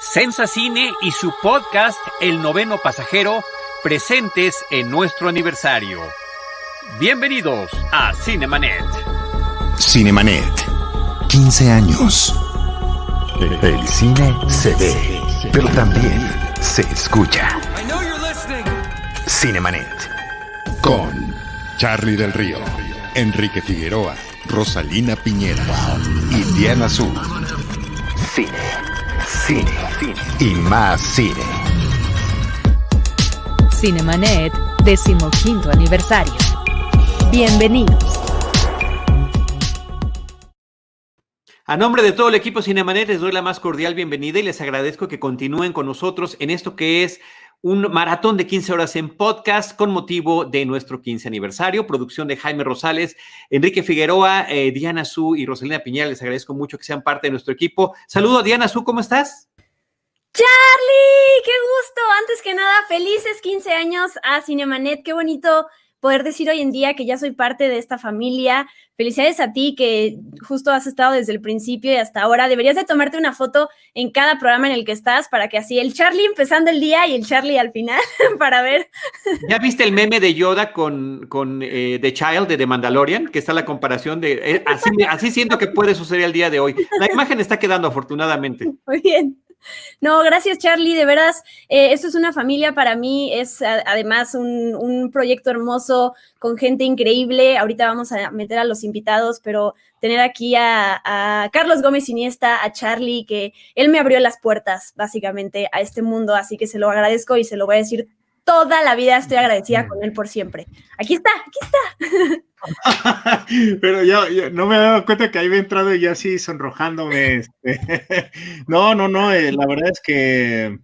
Sensa Cine y su podcast El Noveno Pasajero presentes en nuestro aniversario. Bienvenidos a Cinemanet. Cinemanet, 15 años. El cine se ve, pero también se escucha. Cinemanet. Con Charlie del Río, Enrique Figueroa, Rosalina Piñera y Diana Azul. Cine, cine, y más cine. Cinemanet, decimoquinto aniversario. Bienvenidos. A nombre de todo el equipo Cinemanet les doy la más cordial bienvenida y les agradezco que continúen con nosotros en esto que es un maratón de 15 horas en podcast con motivo de nuestro 15 aniversario, producción de Jaime Rosales, Enrique Figueroa, eh, Diana Su y Rosalina Piñera. Les agradezco mucho que sean parte de nuestro equipo. Saludo a Diana Su, ¿cómo estás? Charlie, qué gusto. Antes que nada, felices 15 años a Cinemanet. Qué bonito poder decir hoy en día que ya soy parte de esta familia. Felicidades a ti que justo has estado desde el principio y hasta ahora. Deberías de tomarte una foto en cada programa en el que estás para que así el Charlie empezando el día y el Charlie al final para ver. ¿Ya viste el meme de Yoda con, con eh, The Child de The Mandalorian? Que está la comparación de... eh, así, así siento que puede suceder el día de hoy. La imagen está quedando afortunadamente. Muy bien. No, gracias Charlie, de veras, eh, esto es una familia para mí, es además un, un, proyecto hermoso con gente increíble, ahorita vamos a meter a los invitados, pero tener aquí a, a, Carlos Gómez Iniesta, a Charlie, que él me abrió las puertas básicamente a este mundo, así que se lo agradezco y se lo voy a decir toda la vida, estoy agradecida con él por siempre. Aquí está, aquí está. Pero yo, yo, no me he dado cuenta que ahí había entrado y ya así sonrojándome. Este. no, no, no, eh, la verdad es que,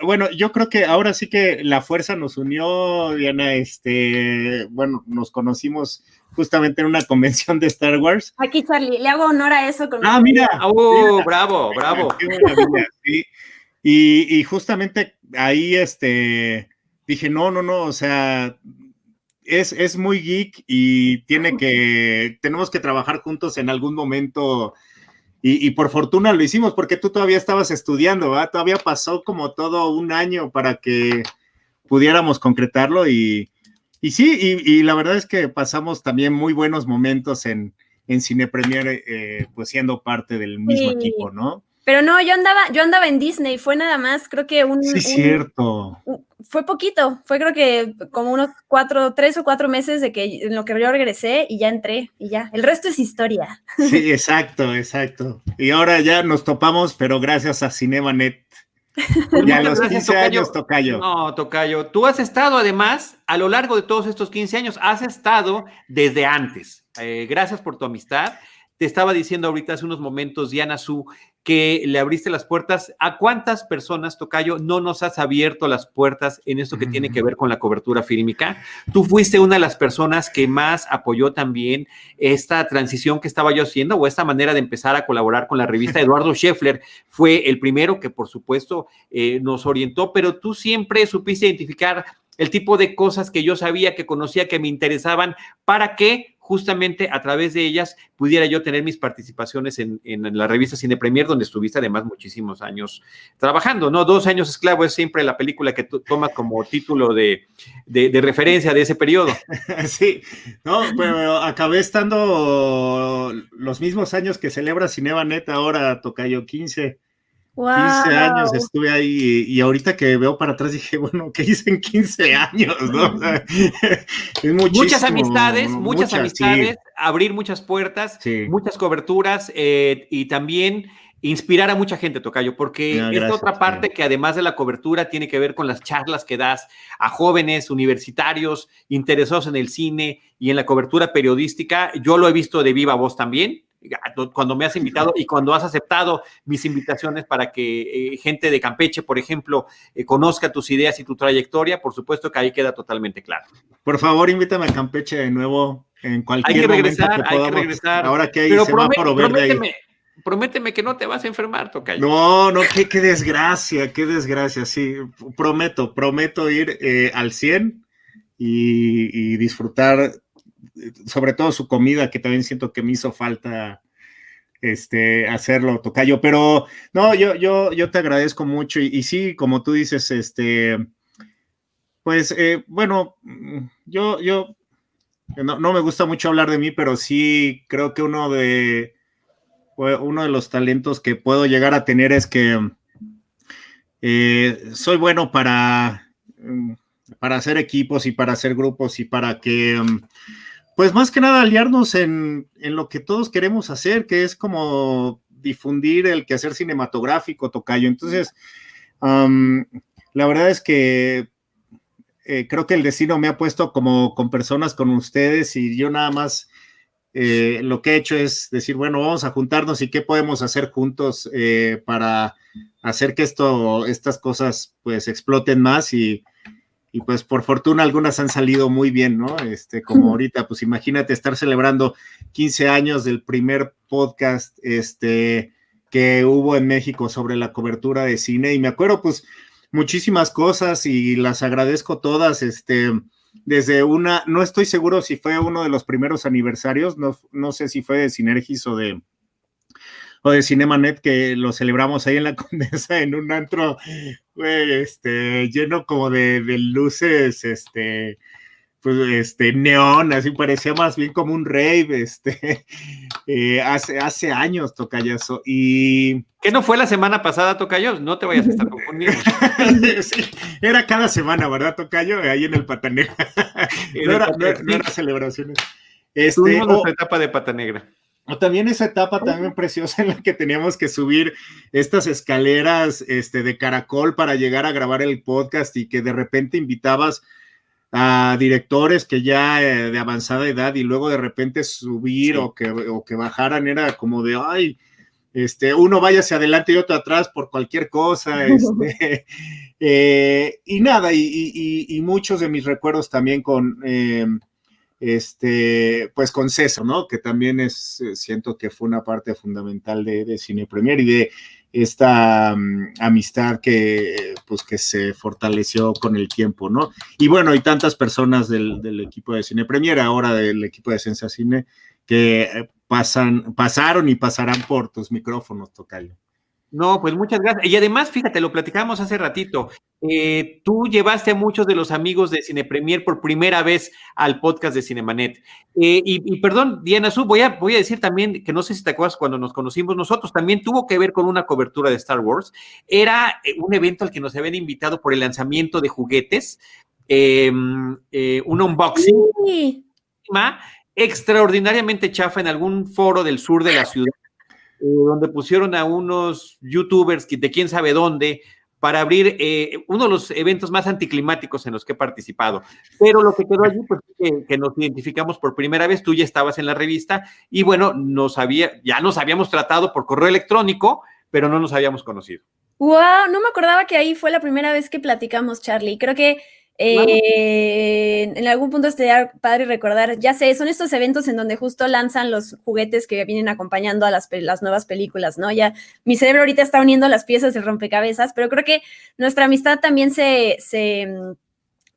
bueno, yo creo que ahora sí que la fuerza nos unió, Diana, este, bueno, nos conocimos justamente en una convención de Star Wars. Aquí, Charlie, le hago honor a eso. Con ah, mira. Oh, mira. bravo, bravo. Qué maravilla, sí. Y, y justamente ahí, este, dije, no, no, no, o sea, es, es, muy geek y tiene que, tenemos que trabajar juntos en algún momento. Y, y, por fortuna lo hicimos porque tú todavía estabas estudiando, ¿verdad? Todavía pasó como todo un año para que pudiéramos concretarlo y, y sí, y, y la verdad es que pasamos también muy buenos momentos en, en Cine Premier, eh, pues siendo parte del mismo sí. equipo, ¿no? Pero no, yo andaba, yo andaba en Disney, fue nada más, creo que un... Sí, un, cierto. Un, fue poquito, fue creo que como unos cuatro, tres o cuatro meses de que en lo que yo regresé y ya entré y ya. El resto es historia. Sí, exacto, exacto. Y ahora ya nos topamos, pero gracias a Cinemanet. Ya a los 15 tocayo. años, Tocayo. No, Tocayo. Tú has estado además, a lo largo de todos estos 15 años, has estado desde antes. Eh, gracias por tu amistad. Te estaba diciendo ahorita hace unos momentos, Diana Su, que le abriste las puertas. ¿A cuántas personas, Tocayo, no nos has abierto las puertas en esto que mm. tiene que ver con la cobertura fílmica? Tú fuiste una de las personas que más apoyó también esta transición que estaba yo haciendo o esta manera de empezar a colaborar con la revista. Eduardo Scheffler fue el primero que, por supuesto, eh, nos orientó, pero tú siempre supiste identificar el tipo de cosas que yo sabía, que conocía, que me interesaban, para que justamente a través de ellas pudiera yo tener mis participaciones en, en, la revista Cine Premier, donde estuviste además muchísimos años trabajando, ¿no? Dos años esclavo es siempre la película que tú tomas como título de, de, referencia de ese periodo. Sí, no, pero acabé estando los mismos años que celebra Cinebanet ahora, Tocayo 15. Wow. 15 años estuve ahí y, y, ahorita que veo para atrás dije, bueno, ¿qué hice en 15 años? ¿no? O sea, es muchas amistades, muchas, muchas amistades, sí. abrir muchas puertas, sí. muchas coberturas eh, y también inspirar a mucha gente, Tocayo, porque no, esta otra parte que además de la cobertura tiene que ver con las charlas que das a jóvenes universitarios interesados en el cine y en la cobertura periodística. Yo lo he visto de viva voz también, cuando me has invitado y cuando has aceptado mis invitaciones para que eh, gente de Campeche, por ejemplo, eh, conozca tus ideas y tu trayectoria, por supuesto que ahí queda totalmente claro. Por favor, invítame a Campeche de nuevo en cualquier hay que regresar, momento que hay que regresar. Ahora que hay Pero semáforo verde ahí. Prométeme que no te vas a enfermar, Tocayo. No, no, qué, qué desgracia, qué desgracia, sí. Prometo, prometo ir eh, al 100 y, y disfrutar sobre todo su comida, que también siento que me hizo falta este, hacerlo, Tocayo. Pero no, yo, yo, yo te agradezco mucho y, sí, como tú dices, este, pues eh, bueno, yo, yo, no, no, me gusta mucho hablar de mí, pero sí creo que uno de, uno de los talentos que puedo llegar a tener es que eh, soy bueno para, mm, para hacer equipos y para hacer grupos y para que mm, pues más que nada aliarnos en, lo que todos queremos hacer, que es como difundir el quehacer cinematográfico, Tocayo. Entonces, la verdad es que eh, creo que el destino me ha puesto como con personas con ustedes y yo nada más eh, lo que he hecho es decir, bueno, vamos a juntarnos y qué podemos hacer juntos eh, para hacer que esto, estas cosas pues exploten más y, y pues por fortuna algunas han salido muy bien, ¿no? Este, como ahorita, pues imagínate estar celebrando 15 años del primer podcast este, que hubo en México sobre la cobertura de cine y me acuerdo pues muchísimas cosas y las agradezco todas, este, desde una, no estoy seguro si fue uno de los primeros aniversarios, no, no sé si fue de Sinergis o de, o de Cinemanet que lo celebramos ahí en la Condesa en un antro este, lleno como de, luces, este, pues, este, neón, así parecía más bien como un rave, este, eh, hace, hace años, Tocayazo, y... ¿Qué no fue la semana pasada, Tocayo? No te vayas a estar confundiendo. sí, era cada semana, ¿verdad, Tocayo? Ahí en el Patanegra. no, era, no, celebraciones. Este, Tuvimos etapa de Pata Negra. O también esa etapa también preciosa en la que teníamos que subir estas escaleras este, de caracol para llegar a grabar el podcast y que de repente invitabas a directores que ya eh, de avanzada edad y luego de repente subir o, que, o que bajaran era como de, ay, este, uno vaya hacia adelante y otro atrás por cualquier cosa, este, eh, y nada, y, muchos de mis recuerdos también con... Eh, este, pues con César, ¿no? Que también es, eh, siento que fue una parte fundamental de, Cine Premier y de esta mm, amistad que, pues, que se fortaleció con el tiempo, ¿no? Y bueno, hay tantas personas del, equipo de Cine Premier, ahora del equipo de Sensa Cine, que eh, pasan, pasaron y pasarán por tus micrófonos, Tocayo. No, pues muchas gracias. Y además, fíjate, lo platicamos hace ratito. Eh, tú llevaste a muchos de los amigos de Cine Premier por primera vez al podcast de Cinemanet. Eh, y, perdón, Diana Su, voy a, voy a decir también que no sé si te acuerdas cuando nos conocimos nosotros, también tuvo que ver con una cobertura de Star Wars. Era eh, un evento al que nos habían invitado por el lanzamiento de juguetes, em, un unboxing. Extraordinariamente chafa en algún foro del sur de la ciudad eh, donde pusieron a unos youtubers de quién sabe dónde para abrir eh, uno de los eventos más anticlimáticos en los que he participado. Pero lo que quedó allí, pues que, nos identificamos por primera vez, tú ya estabas en la revista y bueno, nos había, ya nos habíamos tratado por correo electrónico, pero no nos habíamos conocido. Wow, no me acordaba que ahí fue la primera vez que platicamos, Charlie. Creo que eh, en algún punto estaría padre recordar, ya sé, son estos eventos en donde justo lanzan los juguetes que vienen acompañando a las, las, nuevas películas, ¿no? Ya mi cerebro ahorita está uniendo las piezas del rompecabezas, pero creo que nuestra amistad también se, se, mm,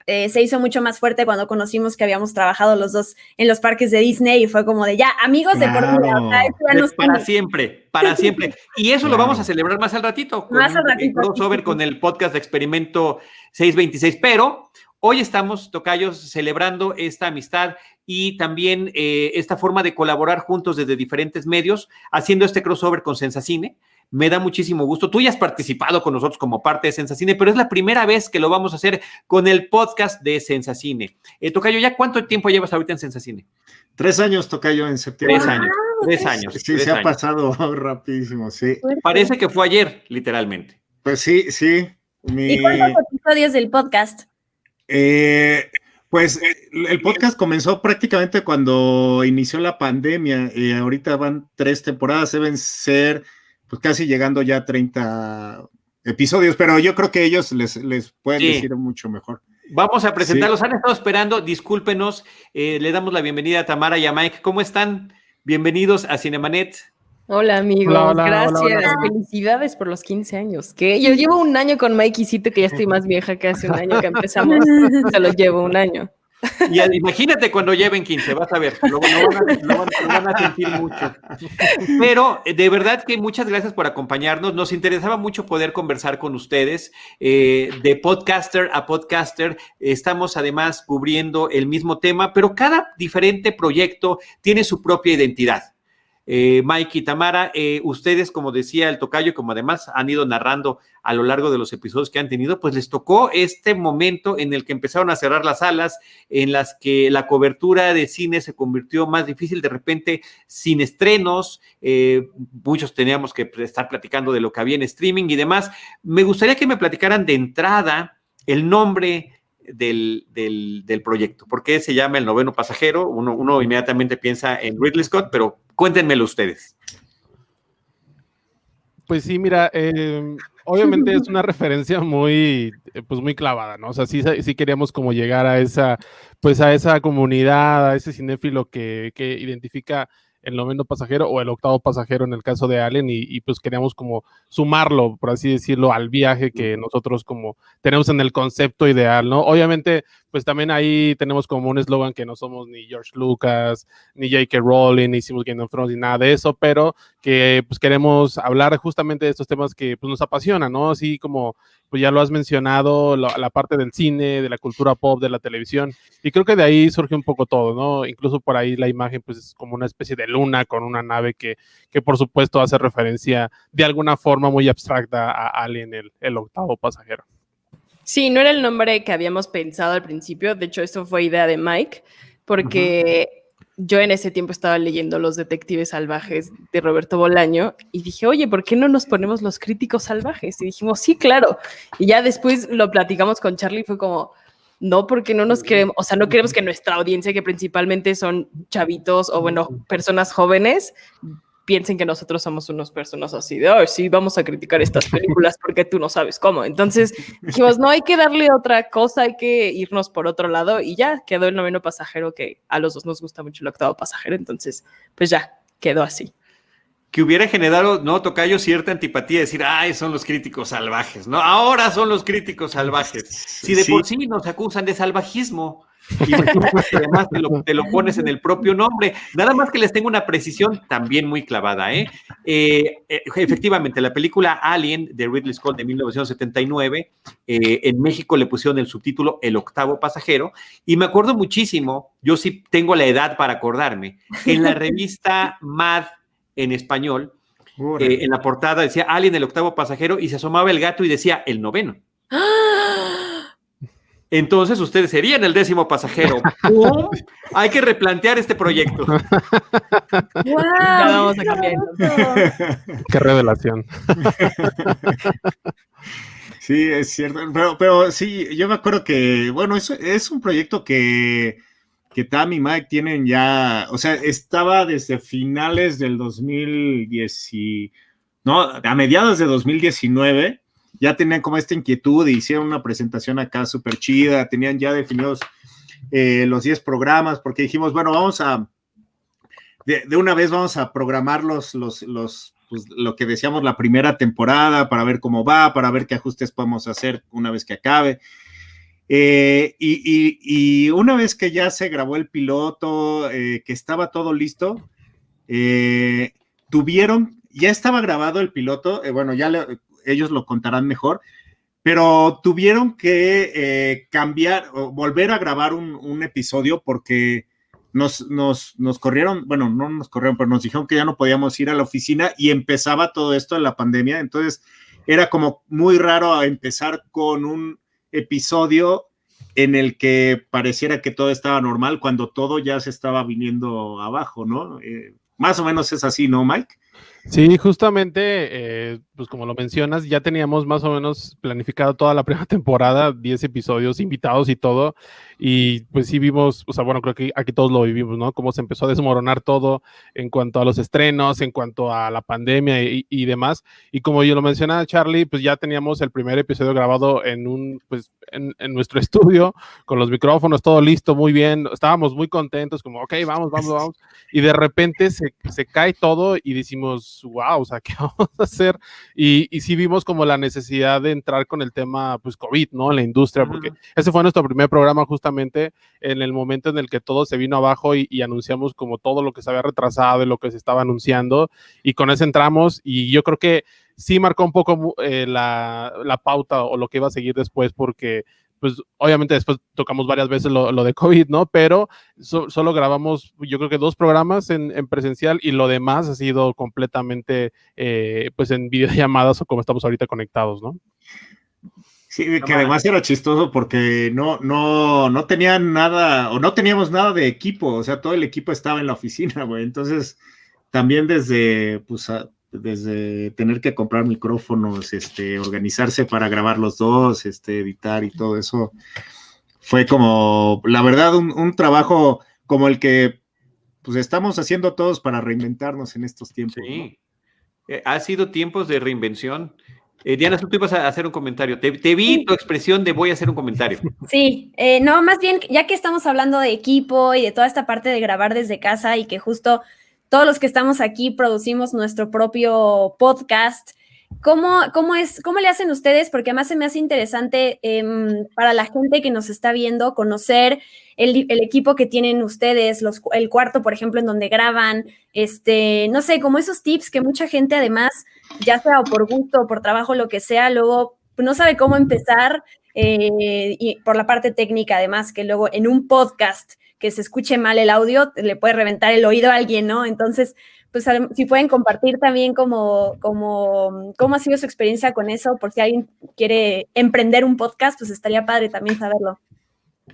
eh, se hizo mucho más fuerte cuando conocimos que habíamos trabajado los dos en los parques de Disney y fue como de ya, amigos de por Para siempre, para siempre. Y eso lo vamos a celebrar más al ratito. más al ratito. Crossover con el podcast de Experimento 626, pero Hoy estamos, Tocayos, celebrando esta amistad y también eh, esta forma de colaborar juntos desde diferentes medios, haciendo este crossover con Sensacine. Me da muchísimo gusto. Tú ya has participado con nosotros como parte de Sensacine, pero es la primera vez que lo vamos a hacer con el podcast de Sensacine. Eh, Tocayo, ¿ya cuánto tiempo llevas ahorita en Sensacine? Tres años, Tocayo, en septiembre. Tres años. Tres años. Sí, se ha pasado rapidísimo, sí. Parece que fue ayer, literalmente. Pues sí, sí. ¿Y cuántos episodios del podcast? Eh, pues eh, el podcast comenzó prácticamente cuando inició la pandemia. y ahorita van tres temporadas, deben ser pues casi llegando ya a 30 episodios, pero yo creo que ellos les, les pueden decir mucho mejor. Vamos a presentarlos. Han estado esperando, discúlpenos. Eh, le damos la bienvenida a Tamara y a Mike. ¿Cómo están? Bienvenidos a Cinemanet. Hola amigos, gracias. Felicidades por los 15 años. Que yo llevo un año con Mikey Cito, que ya estoy más vieja que hace un año que empezamos. Se lo llevo un año. Y imagínate cuando lleven 15, vas a ver, lo, van, a, sentir mucho. Pero de verdad que muchas gracias por acompañarnos. Nos interesaba mucho poder conversar con ustedes. Eh, de podcaster a podcaster, estamos además cubriendo el mismo tema, pero cada diferente proyecto tiene su propia identidad. Eh, Mike y Tamara, eh, ustedes, como decía el tocayo, como además han ido narrando a lo largo de los episodios que han tenido, pues les tocó este momento en el que empezaron a cerrar las salas, en las que la cobertura de cine se convirtió más difícil, de repente sin estrenos, eh, muchos teníamos que estar platicando de lo que había en streaming y demás. Me gustaría que me platicaran de entrada el nombre del, del, proyecto. ¿Por qué se llama El Noveno Pasajero? Uno, uno inmediatamente piensa en Ridley Scott, pero cuéntenmelo ustedes. Pues sí, mira, em, obviamente es una referencia muy, pues muy clavada, ¿no? O sea, sí, sí, queríamos como llegar a esa, pues a esa comunidad, a ese cinéfilo que, que identifica el noveno pasajero o el octavo pasajero en el caso de Allen y, pues queríamos como sumarlo, por así decirlo, al viaje que nosotros como tenemos en el concepto ideal, ¿no? Obviamente, pues también ahí tenemos como un eslogan que no somos ni George Lucas, ni J.K. Rowling, ni hicimos Game of Thrones, ni nada de eso, pero que pues queremos hablar justamente de estos temas que pues nos apasionan, ¿no? Así como pues ya lo has mencionado, la, parte del cine, de la cultura pop, de la televisión, y creo que de ahí surge un poco todo, ¿no? Incluso por ahí la imagen pues es como una especie de luna con una nave que, que por supuesto hace referencia de alguna forma muy abstracta a Alien, el, el octavo pasajero. Sí, no era el nombre que habíamos pensado al principio, de hecho esto fue idea de Mike, porque yo en ese tiempo estaba leyendo Los Detectives Salvajes de Roberto Bolaño y dije, oye, ¿por qué no nos ponemos los críticos salvajes? Y dijimos, sí, claro. Y ya después lo platicamos con Charlie, fue como, no, porque no nos queremos, o sea, no queremos que nuestra audiencia, que principalmente son chavitos o, bueno, personas jóvenes, piensen que nosotros somos unas personas así de, oh, sí, vamos a criticar estas películas porque tú no sabes cómo. Entonces dijimos, no, hay que darle otra cosa, hay que irnos por otro lado y ya quedó el noveno pasajero que a los dos nos gusta mucho el octavo pasajero, entonces pues ya quedó así. Que hubiera generado, no, Tocayo, cierta antipatía, decir, ay, son los críticos salvajes, ¿no? Ahora son los críticos salvajes. Si de por sí nos acusan de salvajismo, y además te lo, pones en el propio nombre. Nada más que les tengo una precisión también muy clavada. ¿eh? Eh, eh, efectivamente, la película Alien de Ridley Scott de 1979, en México le pusieron el subtítulo El octavo pasajero. Y me acuerdo muchísimo, yo sí tengo la edad para acordarme, en la revista Mad en español, en la portada decía Alien, el octavo pasajero, y se asomaba el gato y decía el noveno. ¡Ah! Entonces ustedes serían el décimo pasajero. Hay que replantear este proyecto. Ya vamos a cambiar. Qué revelación. Sí, es cierto. Pero, pero sí, yo me acuerdo que, bueno, es, es un proyecto que, que Tam y Mike tienen ya, o sea, estaba desde finales del 2010, no, a mediados de 2019 ya tenían como esta inquietud y hicieron una presentación acá súper chida, tenían ya definidos eh, los 10 programas, porque dijimos, bueno, vamos a, de, una vez vamos a programar los, los, los pues, lo que decíamos la primera temporada para ver cómo va, para ver qué ajustes podemos hacer una vez que acabe. Eh, y, una vez que ya se grabó el piloto, eh, que estaba todo listo, tuvieron, ya estaba grabado el piloto, bueno, ya le, ellos lo contarán mejor, pero tuvieron que eh, cambiar o volver a grabar un, episodio porque nos, nos, nos, corrieron, bueno, no nos corrieron, pero nos dijeron que ya no podíamos ir a la oficina y empezaba todo esto en la pandemia, entonces era como muy raro empezar con un episodio en el que pareciera que todo estaba normal cuando todo ya se estaba viniendo abajo, ¿no? Eh, más o menos es así, ¿no, Mike? Sí, justamente, eh, pues como lo mencionas, ya teníamos más o menos planificado toda la primera temporada, 10 episodios, invitados y todo, y pues sí vimos, o sea, bueno, creo que aquí todos lo vivimos, ¿no? Cómo se empezó a desmoronar todo en cuanto a los estrenos, en cuanto a la pandemia y, demás, y como yo lo mencionaba Charlie, pues ya teníamos el primer episodio grabado en un, pues, en, nuestro estudio, con los micrófonos, todo listo, muy bien, estábamos muy contentos, como, ok, vamos, vamos, vamos, y de repente se, se cae todo y decimos, dijimos, wow, o sea, ¿qué vamos a hacer? Y, y sí vimos como la necesidad de entrar con el tema, pues, COVID, ¿no? En la industria, porque ese fue nuestro primer programa justamente en el momento en el que todo se vino abajo y, y anunciamos como todo lo que se había retrasado y lo que se estaba anunciando, y con eso entramos, y yo creo que sí marcó un poco eh, la, la, pauta o lo que iba a seguir después, porque pues obviamente después tocamos varias veces lo, lo de COVID, ¿no? Pero so, solo grabamos, yo creo que dos programas en, en, presencial y lo demás ha sido completamente, eh, pues en videollamadas o como estamos ahorita conectados, ¿no? Sí, que además era chistoso porque no, no, no tenían nada, o no teníamos nada de equipo, o sea, todo el equipo estaba en la oficina, güey. Entonces, también desde, pues, a, desde tener que comprar micrófonos, este, organizarse para grabar los dos, este, editar y todo eso, fue como, la verdad, un, un trabajo como el que pues estamos haciendo todos para reinventarnos en estos tiempos. Sí. ¿no? Eh, ha sido tiempos de reinvención. Eh, Diana, tú ibas a hacer un comentario. Te, te, vi tu expresión de voy a hacer un comentario. Sí, eh, no, más bien, ya que estamos hablando de equipo y de toda esta parte de grabar desde casa y que justo todos los que estamos aquí producimos nuestro propio podcast. ¿Cómo, cómo, es, ¿Cómo le hacen ustedes? Porque además se me hace interesante eh, para la gente que nos está viendo conocer el, equipo que tienen ustedes, el cuarto, por ejemplo, en donde graban, este, no sé, como esos tips que mucha gente además, ya sea por gusto por trabajo, lo que sea, luego no sabe cómo empezar eh, y por la parte técnica, además, que luego en un podcast que se escuche mal el audio, le puede reventar el oído a alguien, ¿no? Entonces, pues si pueden compartir también como, como, cómo ha sido su experiencia con eso, por si alguien quiere emprender un podcast, pues estaría padre también saberlo.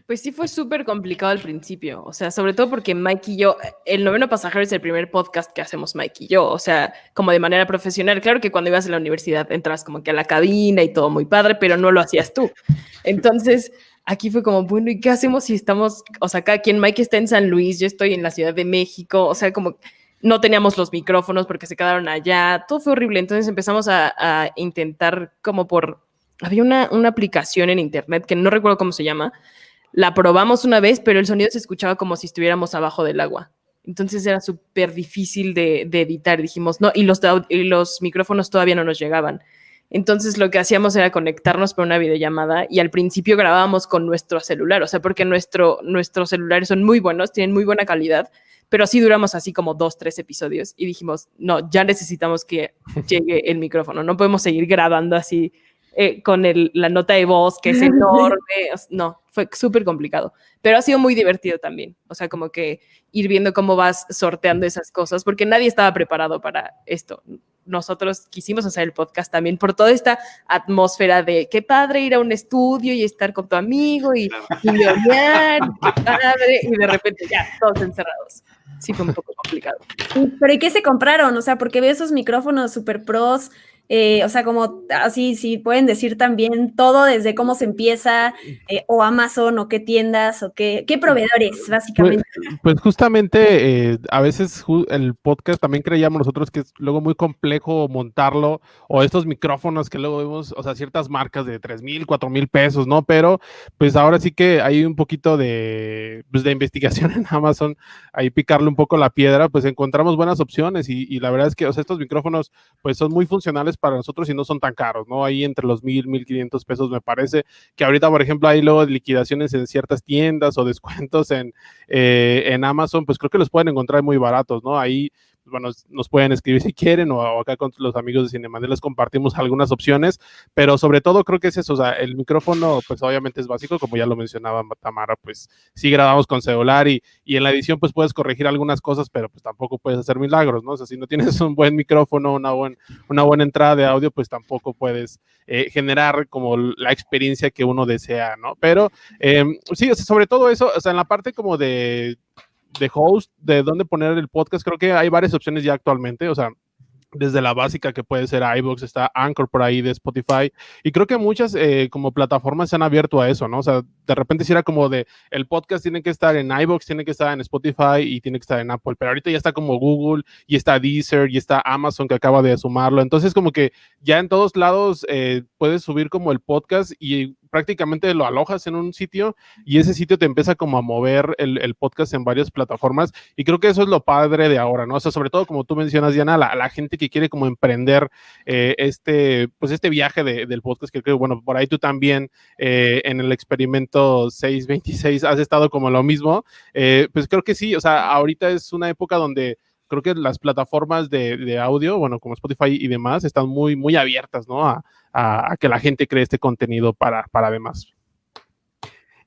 Pues sí fue súper complicado al principio, o sea, sobre todo porque Mike y yo, el noveno pasajero es el primer podcast que hacemos Mike y yo, o sea, como de manera profesional. Claro que cuando ibas a la universidad entras como que a la cabina y todo muy padre, pero no lo hacías tú. Entonces, aquí fue como, bueno, ¿y qué hacemos si estamos, o sea, cada quien, Mike está en San Luis, yo estoy en la Ciudad de México, o sea, como no teníamos los micrófonos porque se quedaron allá, todo fue horrible. Entonces empezamos a, intentar como por, había una, una aplicación en internet que no recuerdo cómo se llama, la probamos una vez, pero el sonido se escuchaba como si estuviéramos abajo del agua. Entonces era súper difícil de, de, editar. Dijimos, no, y los, y los micrófonos todavía no nos llegaban. Entonces lo que hacíamos era conectarnos por una videollamada y al principio grabábamos con nuestro celular, o sea, porque nuestro, nuestros celulares son muy buenos, tienen muy buena calidad, pero sí duramos así como dos, tres episodios y dijimos, no, ya necesitamos que llegue el micrófono, no podemos seguir grabando así eh, con el, la nota de voz que es enorme. No, fue súper complicado, pero ha sido muy divertido también. O sea, como que ir viendo cómo vas sorteando esas cosas, porque nadie estaba preparado para esto. Nosotros quisimos hacer el podcast también por toda esta atmósfera de qué padre ir a un estudio y estar con tu amigo y, y leonear, qué padre, y de repente ya, todos encerrados. Sí, fue un poco complicado. Pero ¿y qué se compraron? O sea, porque veo esos micrófonos super pros eh, o sea, como así, si pueden decir también todo desde cómo se empieza, eh, o Amazon, o qué tiendas, o qué, qué proveedores, básicamente. Pues, pues justamente, eh, a veces el podcast también creíamos nosotros que es luego muy complejo montarlo, o estos micrófonos que luego vemos, o sea, ciertas marcas de 3 mil, 4 mil pesos, ¿no? Pero pues ahora sí que hay un poquito de, pues, de investigación en Amazon, ahí picarle un poco la piedra, pues encontramos buenas opciones, y, y la verdad es que, o sea, estos micrófonos, pues son muy funcionales para nosotros y no son tan caros, ¿no? Ahí entre los mil, mil quinientos pesos me parece que ahorita, por ejemplo, hay luego liquidaciones en ciertas tiendas o descuentos en, eh, en Amazon, pues creo que los pueden encontrar muy baratos, ¿no? Ahí bueno, nos pueden escribir si quieren o, o acá con los amigos de Cinemanel les compartimos algunas opciones, pero sobre todo creo que es eso, o sea, el micrófono pues obviamente es básico, como ya lo mencionaba Tamara, pues sí grabamos con celular y, y en la edición pues puedes corregir algunas cosas, pero pues tampoco puedes hacer milagros, ¿no? O sea, si no tienes un buen micrófono, una, buen, una buena entrada de audio, pues tampoco puedes eh, generar como la experiencia que uno desea, ¿no? Pero eh, sí, o sea, sobre todo eso, o sea, en la parte como de de host, de dónde poner el podcast, creo que hay varias opciones ya actualmente, o sea, desde la básica que puede ser iVoox, está Anchor por ahí de Spotify, y creo que muchas eh, como plataformas se han abierto a eso, ¿no? O sea, de repente si era como de, el podcast tiene que estar en iVoox, tiene que estar en Spotify y tiene que estar en Apple, pero ahorita ya está como Google, y está Deezer, y está Amazon que acaba de sumarlo, entonces como que ya en todos lados eh, puedes subir como el podcast y prácticamente lo alojas en un sitio y ese sitio te empieza como a mover el, podcast en varias plataformas y creo que eso es lo padre de ahora, ¿no? O sea, sobre todo como tú mencionas, Diana, la, la gente que quiere como emprender eh, este, pues este viaje de, del podcast, que creo, bueno, por ahí tú también eh, en el experimento 626 has estado como lo mismo, eh, pues creo que sí, o sea, ahorita es una época donde creo que las plataformas de, de, audio, bueno, como Spotify y demás, están muy, muy abiertas, ¿no? A, a, que la gente cree este contenido para, para demás.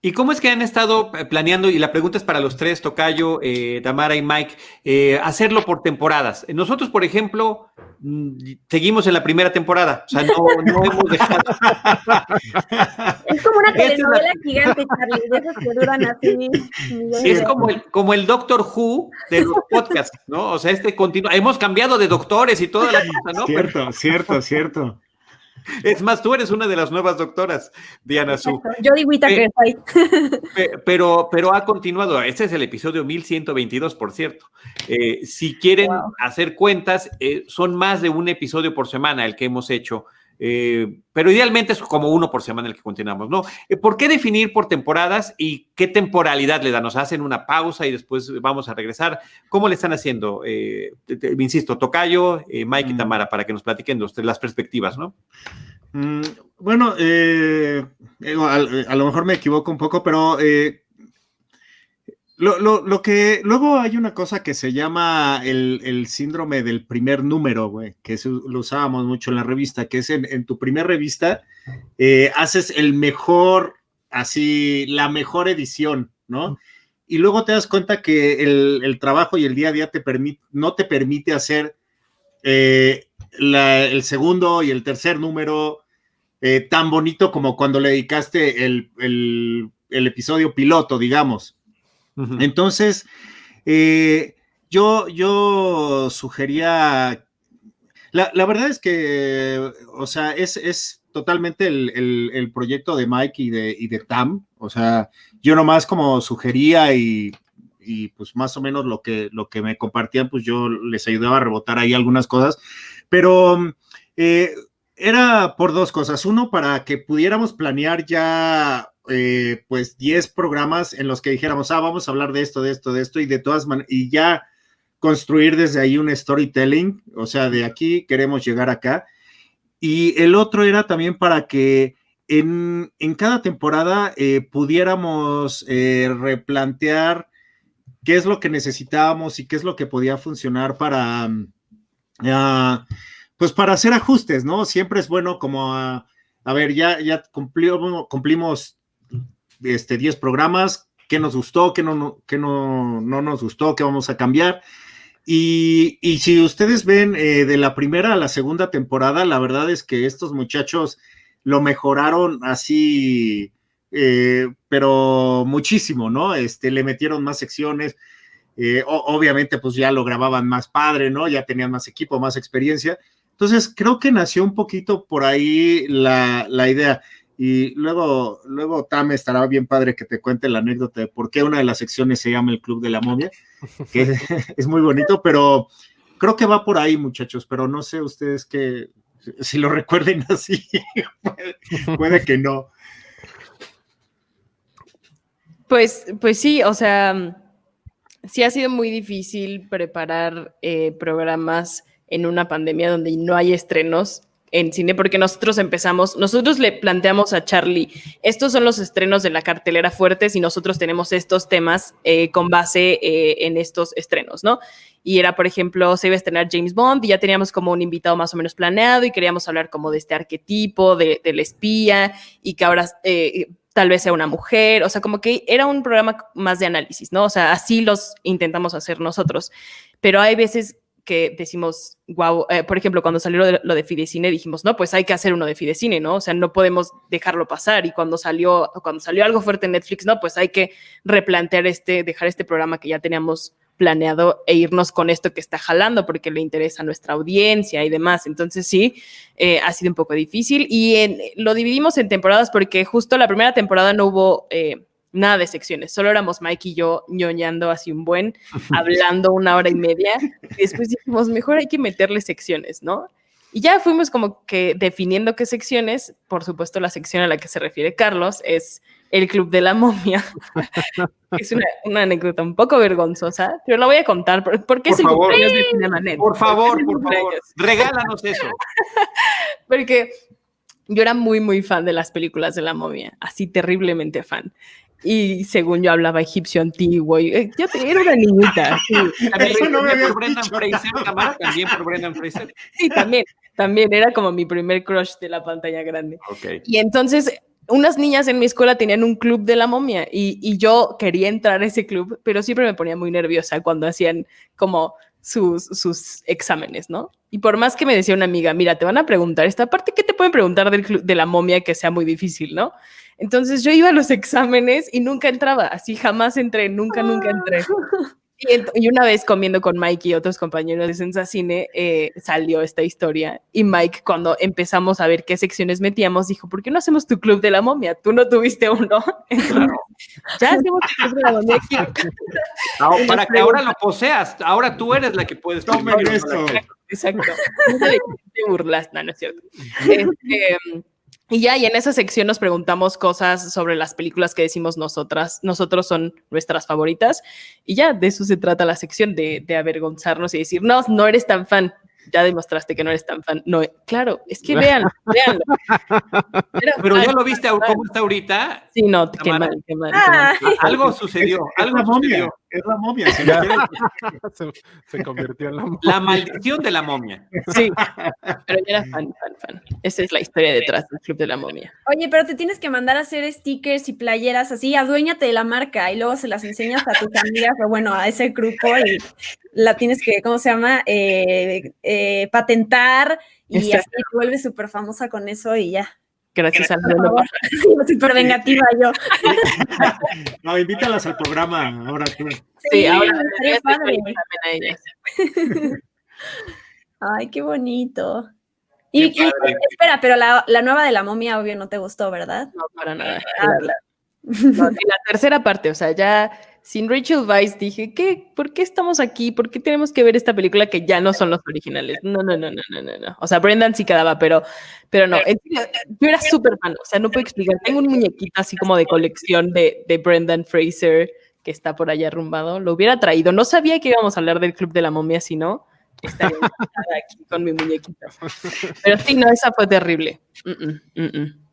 ¿Y cómo es que han estado planeando, y la pregunta es para los tres, Tocayo, eh, Tamara y Mike, eh, hacerlo por temporadas? Nosotros, por ejemplo, mm, seguimos en la primera temporada, o sea, no, no hemos dejado. Es como una telenovela la... gigante, Charlie, de esas que duran así. Es como el, como el Doctor Who de los podcasts, ¿no? O sea, este continúa. Hemos cambiado de doctores y toda la cosa, ¿no? Cierto, Pero... cierto, cierto. Es más, tú eres una de las nuevas doctoras, Diana Su. Jodie Whittaker. Eh, pero, pero ha continuado. Este es el episodio 1122, por cierto. Eh, si quieren wow. hacer cuentas, eh, son más de un episodio por semana el que hemos hecho. Eh, pero idealmente es como uno por semana el que continuamos, ¿no? Eh, ¿Por qué definir por temporadas y qué temporalidad le dan? ¿Nos hacen una pausa y después vamos a regresar? ¿Cómo le están haciendo? Eh, te, te, insisto, Tocayo, eh, Mike mm. y Tamara, para que nos platiquen los, las perspectivas, ¿no? Mm, bueno, a, a, lo mejor me equivoco un poco, pero lo, lo, lo, que luego hay una cosa que se llama el, el síndrome del primer número, güey, que lo usábamos mucho en la revista, que es en, en tu primer revista, eh, haces el mejor, así, la mejor edición, ¿no? Y luego te das cuenta que el, el trabajo y el día a día te permite, no te permite hacer eh, la, el segundo y el tercer número eh, tan bonito como cuando le dedicaste el, el, el episodio piloto, digamos. Entonces, eh, yo, yo sugería, la, la, verdad es que, o sea, es, es totalmente el, el, proyecto de Mike y de, y de Tam, o sea, yo nomás como sugería y, y pues más o menos lo que, lo que me compartían, pues yo les ayudaba a rebotar ahí algunas cosas, pero eh, era por dos cosas. Uno, para que pudiéramos planear ya eh, pues 10 programas en los que dijéramos, ah, vamos a hablar de esto, de esto, de esto, y de todas maneras, y ya construir desde ahí un storytelling, o sea, de aquí queremos llegar acá. Y el otro era también para que en, en cada temporada eh, pudiéramos eh, replantear qué es lo que necesitábamos y qué es lo que podía funcionar para, uh, pues para hacer ajustes, ¿no? Siempre es bueno como a, ver, ya, ya cumplimos, cumplimos este, 10 programas, qué nos gustó, qué no, qué no, no nos gustó, qué vamos a cambiar. Y, y si ustedes ven eh, de la primera a la segunda temporada, la verdad es que estos muchachos lo mejoraron así, eh, pero muchísimo, ¿no? Este, le metieron más secciones. Eh, obviamente, pues ya lo grababan más padre, ¿no? Ya tenían más equipo, más experiencia. Entonces, creo que nació un poquito por ahí la, la idea. Y luego, luego Tam estará bien padre que te cuente la anécdota de por qué una de las secciones se llama el Club de la Momia, que es, es muy bonito, pero creo que va por ahí, muchachos, pero no sé ustedes que si lo recuerden así, puede, puede que no. Pues, pues sí, o sea, sí ha sido muy difícil preparar eh, programas en una pandemia donde no hay estrenos en cine, porque nosotros empezamos, nosotros le planteamos a Charlie, estos son los estrenos de la cartelera fuertes y nosotros tenemos estos temas eh, con base eh, en estos estrenos, ¿no? Y era, por ejemplo, se iba a estrenar James Bond y ya teníamos como un invitado más o menos planeado y queríamos hablar como de este arquetipo, de, del espía y que ahora eh, tal vez sea una mujer, o sea, como que era un programa más de análisis, ¿no? O sea, así los intentamos hacer nosotros, pero hay veces que decimos, wow, eh, por ejemplo, cuando salió lo de, lo de, Fidecine, dijimos, no, pues hay que hacer uno de Fidecine, ¿no? O sea, no podemos dejarlo pasar. Y cuando salió, cuando salió algo fuerte en Netflix, no, pues hay que replantear este, dejar este programa que ya teníamos planeado e irnos con esto que está jalando porque le interesa a nuestra audiencia y demás. Entonces sí, eh, ha sido un poco difícil y lo dividimos en temporadas porque justo la primera temporada no hubo... Eh, nada de secciones, solo éramos Mike y yo ñoñando así un buen, hablando una hora y media, y después dijimos, mejor hay que meterle secciones, ¿no? Y ya fuimos como que definiendo qué secciones, por supuesto la sección a la que se refiere Carlos es el Club de la Momia. es una, una anécdota un poco vergonzosa, pero la voy a contar por- porque Por es el favor. cumpleaños de Cinemanet. Por favor, por favor, regálanos eso. Porque yo era muy, muy fan de las películas de la momia, así terriblemente fan. Y según yo hablaba egipcio antiguo, y, eh, yo te- era una niñita. Sí, También Eso no me habías por Brendan dicho. Fraser, Tamara, también por Brendan Fraser. sí, también, también era como mi primer crush de la pantalla grande. Ok. Y entonces, unas niñas en mi escuela tenían un club de la momia y, y yo quería entrar a ese club, pero siempre me ponía muy nerviosa cuando hacían como sus, sus exámenes, ¿no? Y por más que me decía una amiga, mira, te van a preguntar esta parte, ¿qué te pueden preguntar del club de la momia que sea muy difícil, ¿no? Entonces yo iba a los exámenes y nunca entraba, así jamás entré, nunca, nunca entré. Y, ent- y una vez comiendo con Mike y otros compañeros de Sensacine, eh, salió esta historia. Y Mike, cuando empezamos a ver qué secciones metíamos, dijo: ¿Por qué no hacemos tu club de la momia? Tú no tuviste uno. Entonces, ya hacemos el club de la momia aquí. Ah, para que ahora lo poseas, ahora tú eres la que puedes ponerlo. esto. Exacto. Te burlas, no, no es cierto. Este, y ya, y en esa sección nos preguntamos cosas sobre las películas que decimos nosotras, nosotros son nuestras favoritas, y ya de eso se trata la sección, de, de avergonzarnos y decir, no, no eres tan fan, ya demostraste que no eres tan fan. No, claro, es que vean. Era Pero ya lo viste fan, cómo está ahorita. Sí, no, qué mal, qué mal. qué Ah, mal. A- Algo sucedió, algo sucedió. Es la momia. me queda- se, se convirtió en la mo- La maldición de la momia. Sí, pero yo era fan, fan, fan. Esa es la historia detrás del Club de la Momia. Oye, pero te tienes que mandar a hacer stickers y playeras así, aduéñate de la marca y luego se las enseñas a tus amigas o bueno, a ese grupo y la tienes que, ¿cómo se llama? Eh, eh, patentar y así te vuelves súper famosa con eso y ya. Gracias al favor. Sí, súper vengativa yo. No, invítalas al programa ahora tú. Sí, ahora estaría padre. a ellas. Ay, qué bonito. Y, Qué y- espera, pero la, la nueva de la momia, obvio, no te gustó, ¿verdad? No, para nada. Ah, No, y la tercera parte, o sea, ya sin Rachel Weisz dije, ¿qué? ¿Por qué estamos aquí? ¿Por qué tenemos que ver esta película que ya no son los originales? No, no, no, no, no, no, no. O sea, Brendan sí quedaba, pero, pero no. En yo era súper fan, o sea, no puedo explicar. Tengo un muñequito así como de colección de, de Brendan Fraser que está por allá arrumbado. Lo hubiera traído. No sabía que íbamos a hablar del Club de la Momia, si no, estaría aquí con mi muñequito. Pero sí, no, esa fue terrible. Mm, mm, mm, mm.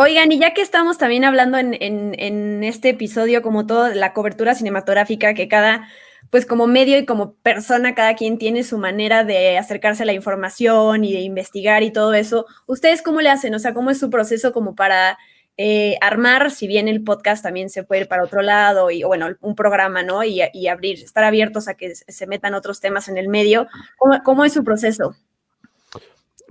Oigan, y ya que estamos también hablando en, en- en este episodio, como todo, la cobertura cinematográfica, que cada, pues como medio y como persona, cada quien tiene su manera de acercarse a la información y de investigar y todo eso, ¿ustedes cómo le hacen? O sea, ¿cómo es su proceso como para eh, armar, si bien el podcast también se puede ir para otro lado, y bueno, un programa, ¿no? Y, y abrir, estar abiertos a que se metan otros temas en el medio, ¿cómo, cómo es su proceso?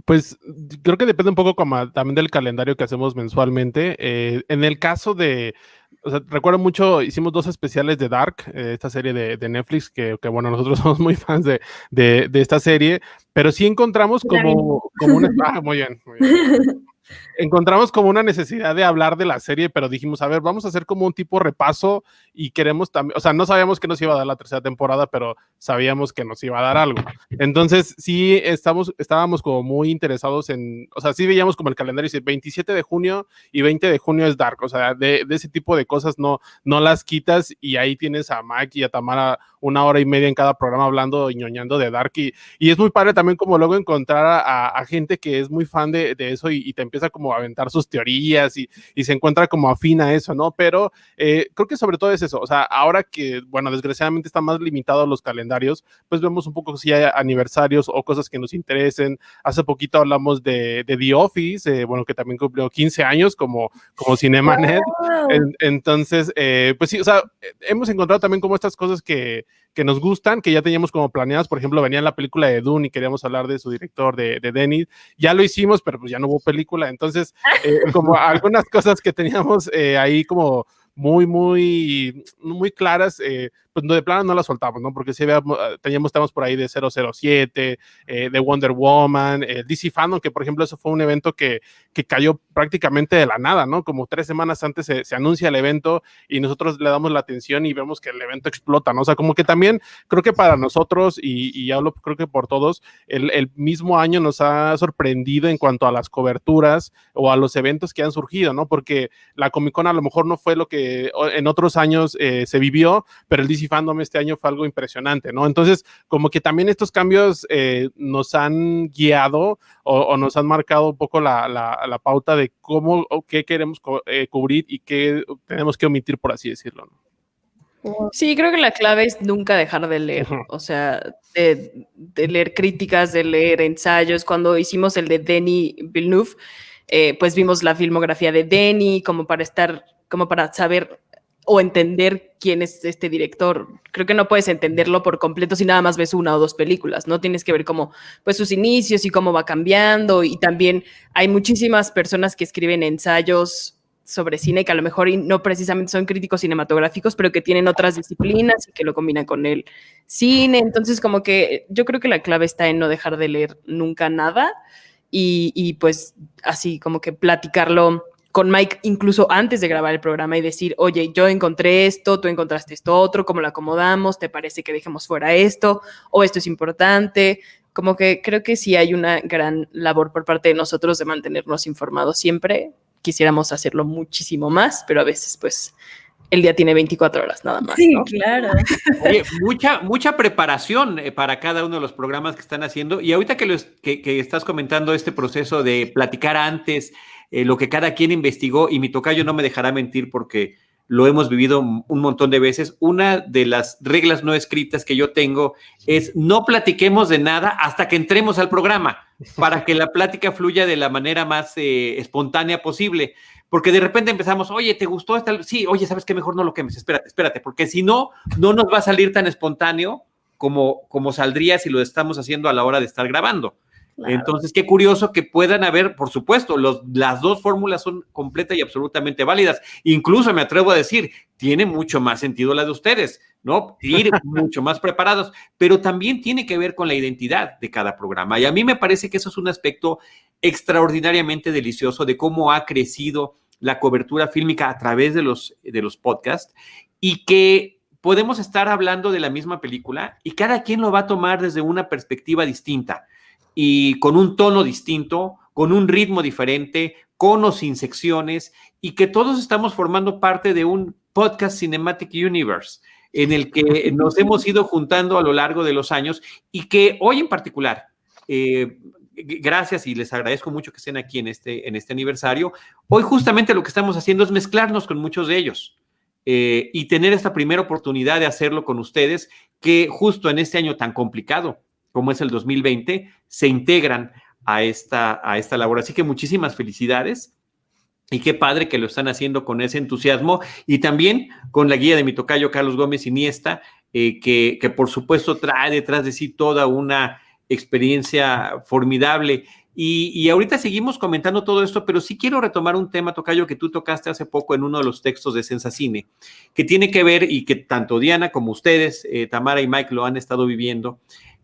Pues creo que depende un poco como también del calendario que hacemos mensualmente. Eh, en el caso de, o sea, recuerdo mucho, hicimos dos especiales de Dark, eh, esta serie de, de Netflix, que, que, bueno, nosotros somos muy fans de, de, de esta serie, pero sí encontramos como, como una... Ah, muy bien, muy bien. Encontramos como una necesidad de hablar de la serie, pero dijimos, a ver, vamos a hacer como un tipo repaso y queremos también, o sea, no sabíamos que nos iba a dar la tercera temporada, pero sabíamos que nos iba a dar algo. Entonces, sí, estamos, estábamos como muy interesados en, o sea, sí veíamos como el calendario, dice 27 de junio y 20 de junio es Dark, o sea, de, de ese tipo de cosas no, no las quitas y ahí tienes a Mike y a Tamara una hora y media en cada programa hablando y ñoñando de Dark y, y es muy padre también como luego encontrar a, a gente que es muy fan de, de eso y, y, te empieza como a aventar sus teorías y, y se encuentra como afín a eso, ¿no? Pero eh, creo que sobre todo es eso, o sea, ahora que, bueno, desgraciadamente están más limitados los calendarios, pues vemos un poco si hay aniversarios o cosas que nos interesen. Hace poquito hablamos de, de The Office, eh, bueno, que también cumplió 15 años como, como Cinemanet. Wow. En, entonces, eh, pues sí, o sea, hemos encontrado también como estas cosas que, que nos gustan, que ya teníamos como planeadas. Por ejemplo, venía la película de Dune y queríamos hablar de su director, de, de Denis. Ya lo hicimos, pero pues ya no hubo película. Entonces, eh, como algunas cosas que teníamos eh, ahí como muy, muy, muy claras, eh, pues de plano no las soltamos, ¿no? Porque si teníamos temas por ahí de 007, eh, de Wonder Woman, eh, DC Fandom, que por ejemplo eso fue un evento que, que cayó prácticamente de la nada, ¿no? Como tres semanas antes se, se, anuncia el evento y nosotros le damos la atención y vemos que el evento explota, ¿no? O sea, como que también creo que para nosotros, y, y hablo creo que por todos, el, el mismo año nos ha sorprendido en cuanto a las coberturas o a los eventos que han surgido, ¿no? Porque la Comic Con a lo mejor no fue lo que en otros años eh, se vivió, pero el DC Fandom este año fue algo impresionante, ¿no? Entonces, como que también estos cambios eh, nos han guiado o, nos han marcado un poco la, la, pauta de cómo o qué queremos eh, cubrir y qué tenemos que omitir, por así decirlo, ¿no? Sí, creo que la clave es nunca dejar de leer, o sea, de, de, leer críticas, de leer ensayos. Cuando hicimos el de Denis Villeneuve, eh, pues vimos la filmografía de Denis como para estar, como para saber o entender quién es este director. Creo que no puedes entenderlo por completo si nada más ves una o dos películas, ¿no? Tienes que ver cómo, pues sus inicios y cómo va cambiando y también hay muchísimas personas que escriben ensayos sobre cine que a lo mejor no precisamente son críticos cinematográficos, pero que tienen otras disciplinas y que lo combinan con el cine. Entonces, como que yo creo que la clave está en no dejar de leer nunca nada y, y pues así como que platicarlo con Mike incluso antes de grabar el programa y decir, oye, yo encontré esto, tú encontraste esto otro, ¿cómo lo acomodamos? ¿Te parece que dejemos fuera esto? ¿O esto es importante? Como que creo que sí hay una gran labor por parte de nosotros de mantenernos informados siempre. Quisiéramos hacerlo muchísimo más, pero a veces pues el día tiene 24 horas nada más. Sí, claro. mucha, mucha preparación eh, para cada uno de los programas que están haciendo. Y ahorita que, los, que, que estás comentando este proceso de platicar antes, eh, lo que cada quien investigó, y mi tocayo no me dejará mentir porque lo hemos vivido un montón de veces. Una de las reglas no escritas que yo tengo es no platiquemos de nada hasta que entremos al programa, para que la plática fluya de la manera más eh, espontánea posible. Porque de repente empezamos, oye, ¿te gustó esta? Sí, oye, ¿sabes qué? Mejor no lo quemes, espérate, espérate, porque si no, no nos va a salir tan espontáneo como, como saldría si lo estamos haciendo a la hora de estar grabando. Entonces, qué curioso que puedan haber, por supuesto, los, las dos fórmulas son completas y absolutamente válidas. Incluso me atrevo a decir, tiene mucho más sentido la de ustedes, ¿no? Ir mucho más preparados, pero también tiene que ver con la identidad de cada programa. Y a mí me parece que eso es un aspecto extraordinariamente delicioso de cómo ha crecido la cobertura fílmica a través de los, de los podcasts y que podemos estar hablando de la misma película y cada quien lo va a tomar desde una perspectiva distinta y con un tono distinto, con un ritmo diferente, con o sin secciones, y que todos estamos formando parte de un podcast Cinematic Universe en el que nos hemos ido juntando a lo largo de los años y que hoy en particular, eh, gracias y les agradezco mucho que estén aquí en este, en este aniversario, hoy justamente lo que estamos haciendo es mezclarnos con muchos de ellos. Eh, y tener esta primera oportunidad de hacerlo con ustedes, que justo en este año tan complicado, como es el 2020, se integran a esta, a esta labor. Así que muchísimas felicidades. Y qué padre que lo están haciendo con ese entusiasmo y también con la guía de mi tocayo Carlos Gómez Iniesta, eh, que, que por supuesto trae detrás de sí toda una experiencia formidable. Y, y, ahorita seguimos comentando todo esto, pero sí quiero retomar un tema, Tocayo, que tú tocaste hace poco en uno de los textos de Sensacine, que tiene que ver y que tanto Diana como ustedes, eh, Tamara y Mike, lo han estado viviendo,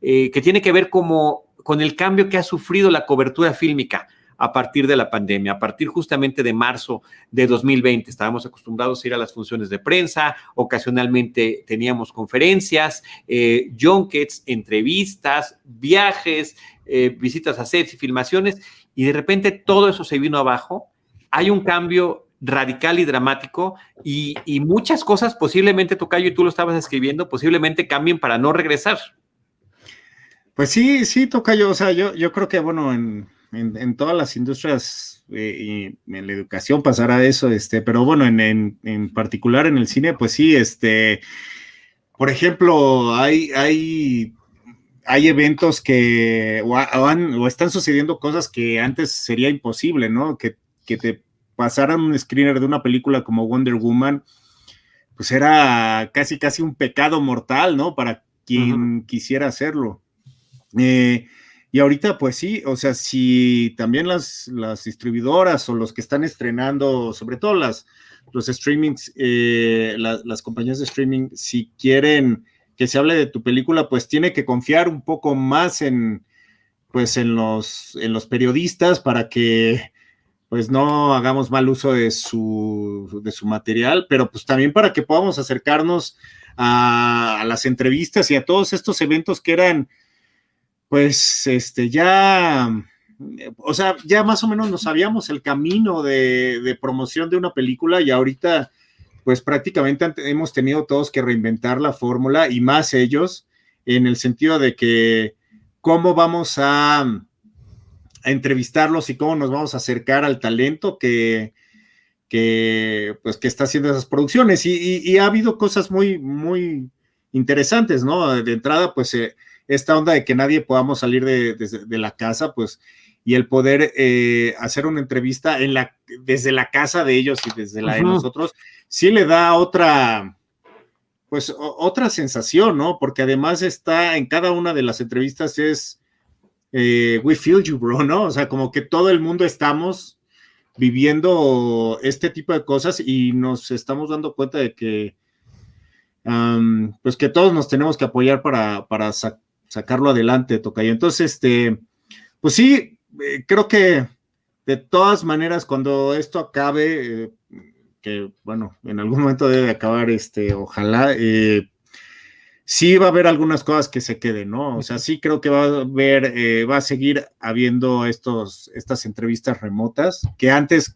eh, que tiene que ver como, con el cambio que ha sufrido la cobertura fílmica a partir de la pandemia, a partir justamente de marzo de 2020. Estábamos acostumbrados a ir a las funciones de prensa, ocasionalmente teníamos conferencias, eh, junkets, entrevistas, viajes, eh, visitas a sets y filmaciones, y de repente todo eso se vino abajo. Hay un cambio radical y dramático y, y muchas cosas posiblemente, Tocayo, y tú lo estabas escribiendo, posiblemente cambien para no regresar. Pues sí, sí, toca yo. O sea, yo, yo creo que, bueno, en, todas las industrias eh, y en la educación pasará eso, este, pero bueno, en, particular en el cine, pues sí, este, por ejemplo, hay, hay, hay eventos que o, están sucediendo cosas que antes sería imposible, ¿no? Que, que te pasaran un screener de una película como Wonder Woman, pues era casi, casi un pecado mortal, ¿no? Para quien quisiera hacerlo. Eh, Y ahorita, pues sí, o sea, si también las, las distribuidoras o los que están estrenando, sobre todo las, los streamings, eh, las compañías de streaming, si quieren que se hable de tu película, pues tiene que confiar un poco más en, pues en los, en los periodistas para que pues no hagamos mal uso de su, de su material, pero pues también para que podamos acercarnos a, las entrevistas y a todos estos eventos que eran, pues, este, ya, o sea, ya más o menos nos sabíamos el camino de, promoción de una película y ahorita, pues prácticamente hemos tenido todos que reinventar la fórmula y más ellos, en el sentido de que cómo vamos a, a, entrevistarlos y cómo nos vamos a acercar al talento que, que, pues, que está haciendo esas producciones. Y, ha habido cosas muy, muy interesantes, ¿no? De entrada, pues, eh, esta onda de que nadie podamos salir de, la casa, pues, y el poder eh, hacer una entrevista en la, desde la casa de ellos y desde la de nosotros, sí le da otra, pues otra sensación, ¿no? Porque además está en cada una de las entrevistas es eh, We Feel You, bro, ¿no? O sea, como que todo el mundo estamos viviendo este tipo de cosas y nos estamos dando cuenta de que, pues que todos nos tenemos que apoyar para, para sacarlo adelante, Tocayo. Entonces, este, pues sí, eh, creo que de todas maneras, cuando esto acabe, eh, que bueno, en algún momento debe acabar, este, ojalá, eh, sí va a haber algunas cosas que se queden, ¿no? O sea, sí creo que va a haber, va a seguir habiendo estos, estas entrevistas remotas, que antes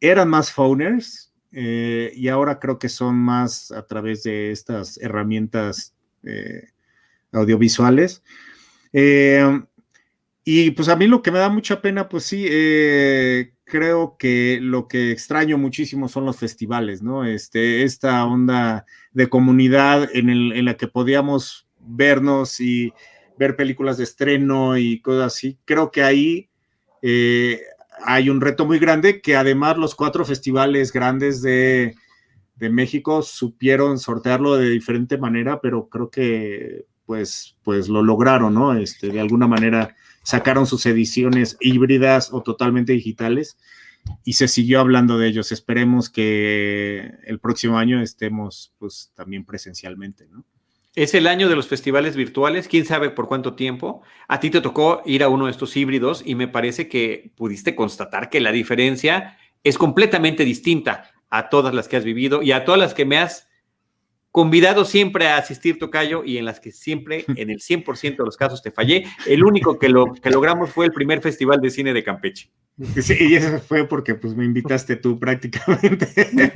eran más phoners, y ahora creo que son más a través de estas herramientas eh, audiovisuales. y pues a mí lo que me da mucha pena, pues sí, creo que lo que extraño muchísimo son los festivales, ¿no? Este, esta onda de comunidad en la que podíamos vernos y ver películas de estreno y cosas así. Creo que ahí eh, hay un reto muy grande que además los cuatro festivales grandes de, de, México supieron sortearlo de diferente manera, pero creo que pues, pues lo lograron, ¿no? Este, de alguna manera sacaron sus ediciones híbridas o totalmente digitales y se siguió hablando de ellos. Esperemos que el próximo año estemos pues también presencialmente, ¿no? Es el año de los festivales virtuales, quién sabe por cuánto tiempo. A ti te tocó ir a uno de estos híbridos y me parece que pudiste constatar que la diferencia es completamente distinta a todas las que has vivido y a todas las que me has convidado siempre a asistir, Tocayo, y en las que siempre, en el 100% de los casos, te fallé. El único que, lo, que logramos fue el primer Festival de Cine de Campeche. Sí, y eso fue porque pues me invitaste tú prácticamente.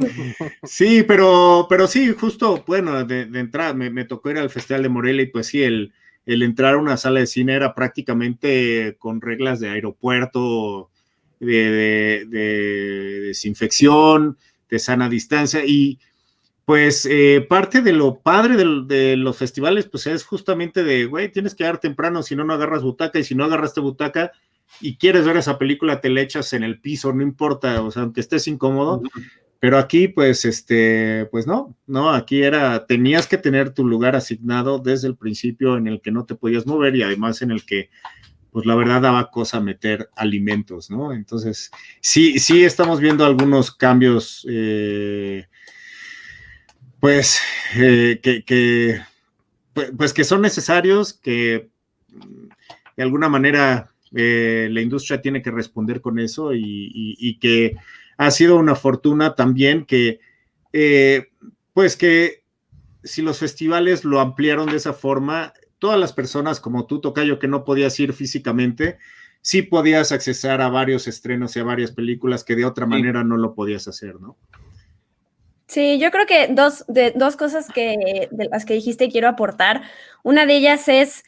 sí, pero, pero sí, justo, bueno, de, entrada me, tocó ir al Festival de Morelia y pues sí, el, el entrar a una sala de cine era prácticamente con reglas de aeropuerto, de, de desinfección, de sana distancia y pues eh, parte de lo padre de, los festivales, pues es justamente de, güey, tienes que dar temprano, si no, no agarras butaca, y si no agarraste butaca y quieres ver esa película, te le echas en el piso, no importa, o sea, aunque estés incómodo, pero aquí, pues, este, pues no, no, aquí era, tenías que tener tu lugar asignado desde el principio en el que no te podías mover y además en el que, pues la verdad daba cosa meter alimentos, ¿no? Entonces, sí, sí estamos viendo algunos cambios. Eh, pues, eh, que, pues, pues, que son necesarios, que de alguna manera eh, la industria tiene que responder con eso y, que ha sido una fortuna también que, eh, pues que si los festivales lo ampliaron de esa forma, todas las personas como tú, Tocayo, que no podías ir físicamente, sí podías accesar a varios estrenos y a varias películas que de otra manera no lo podías hacer, ¿no? Sí, yo creo que dos, de, dos cosas que, de las que dijiste quiero aportar. Una de ellas es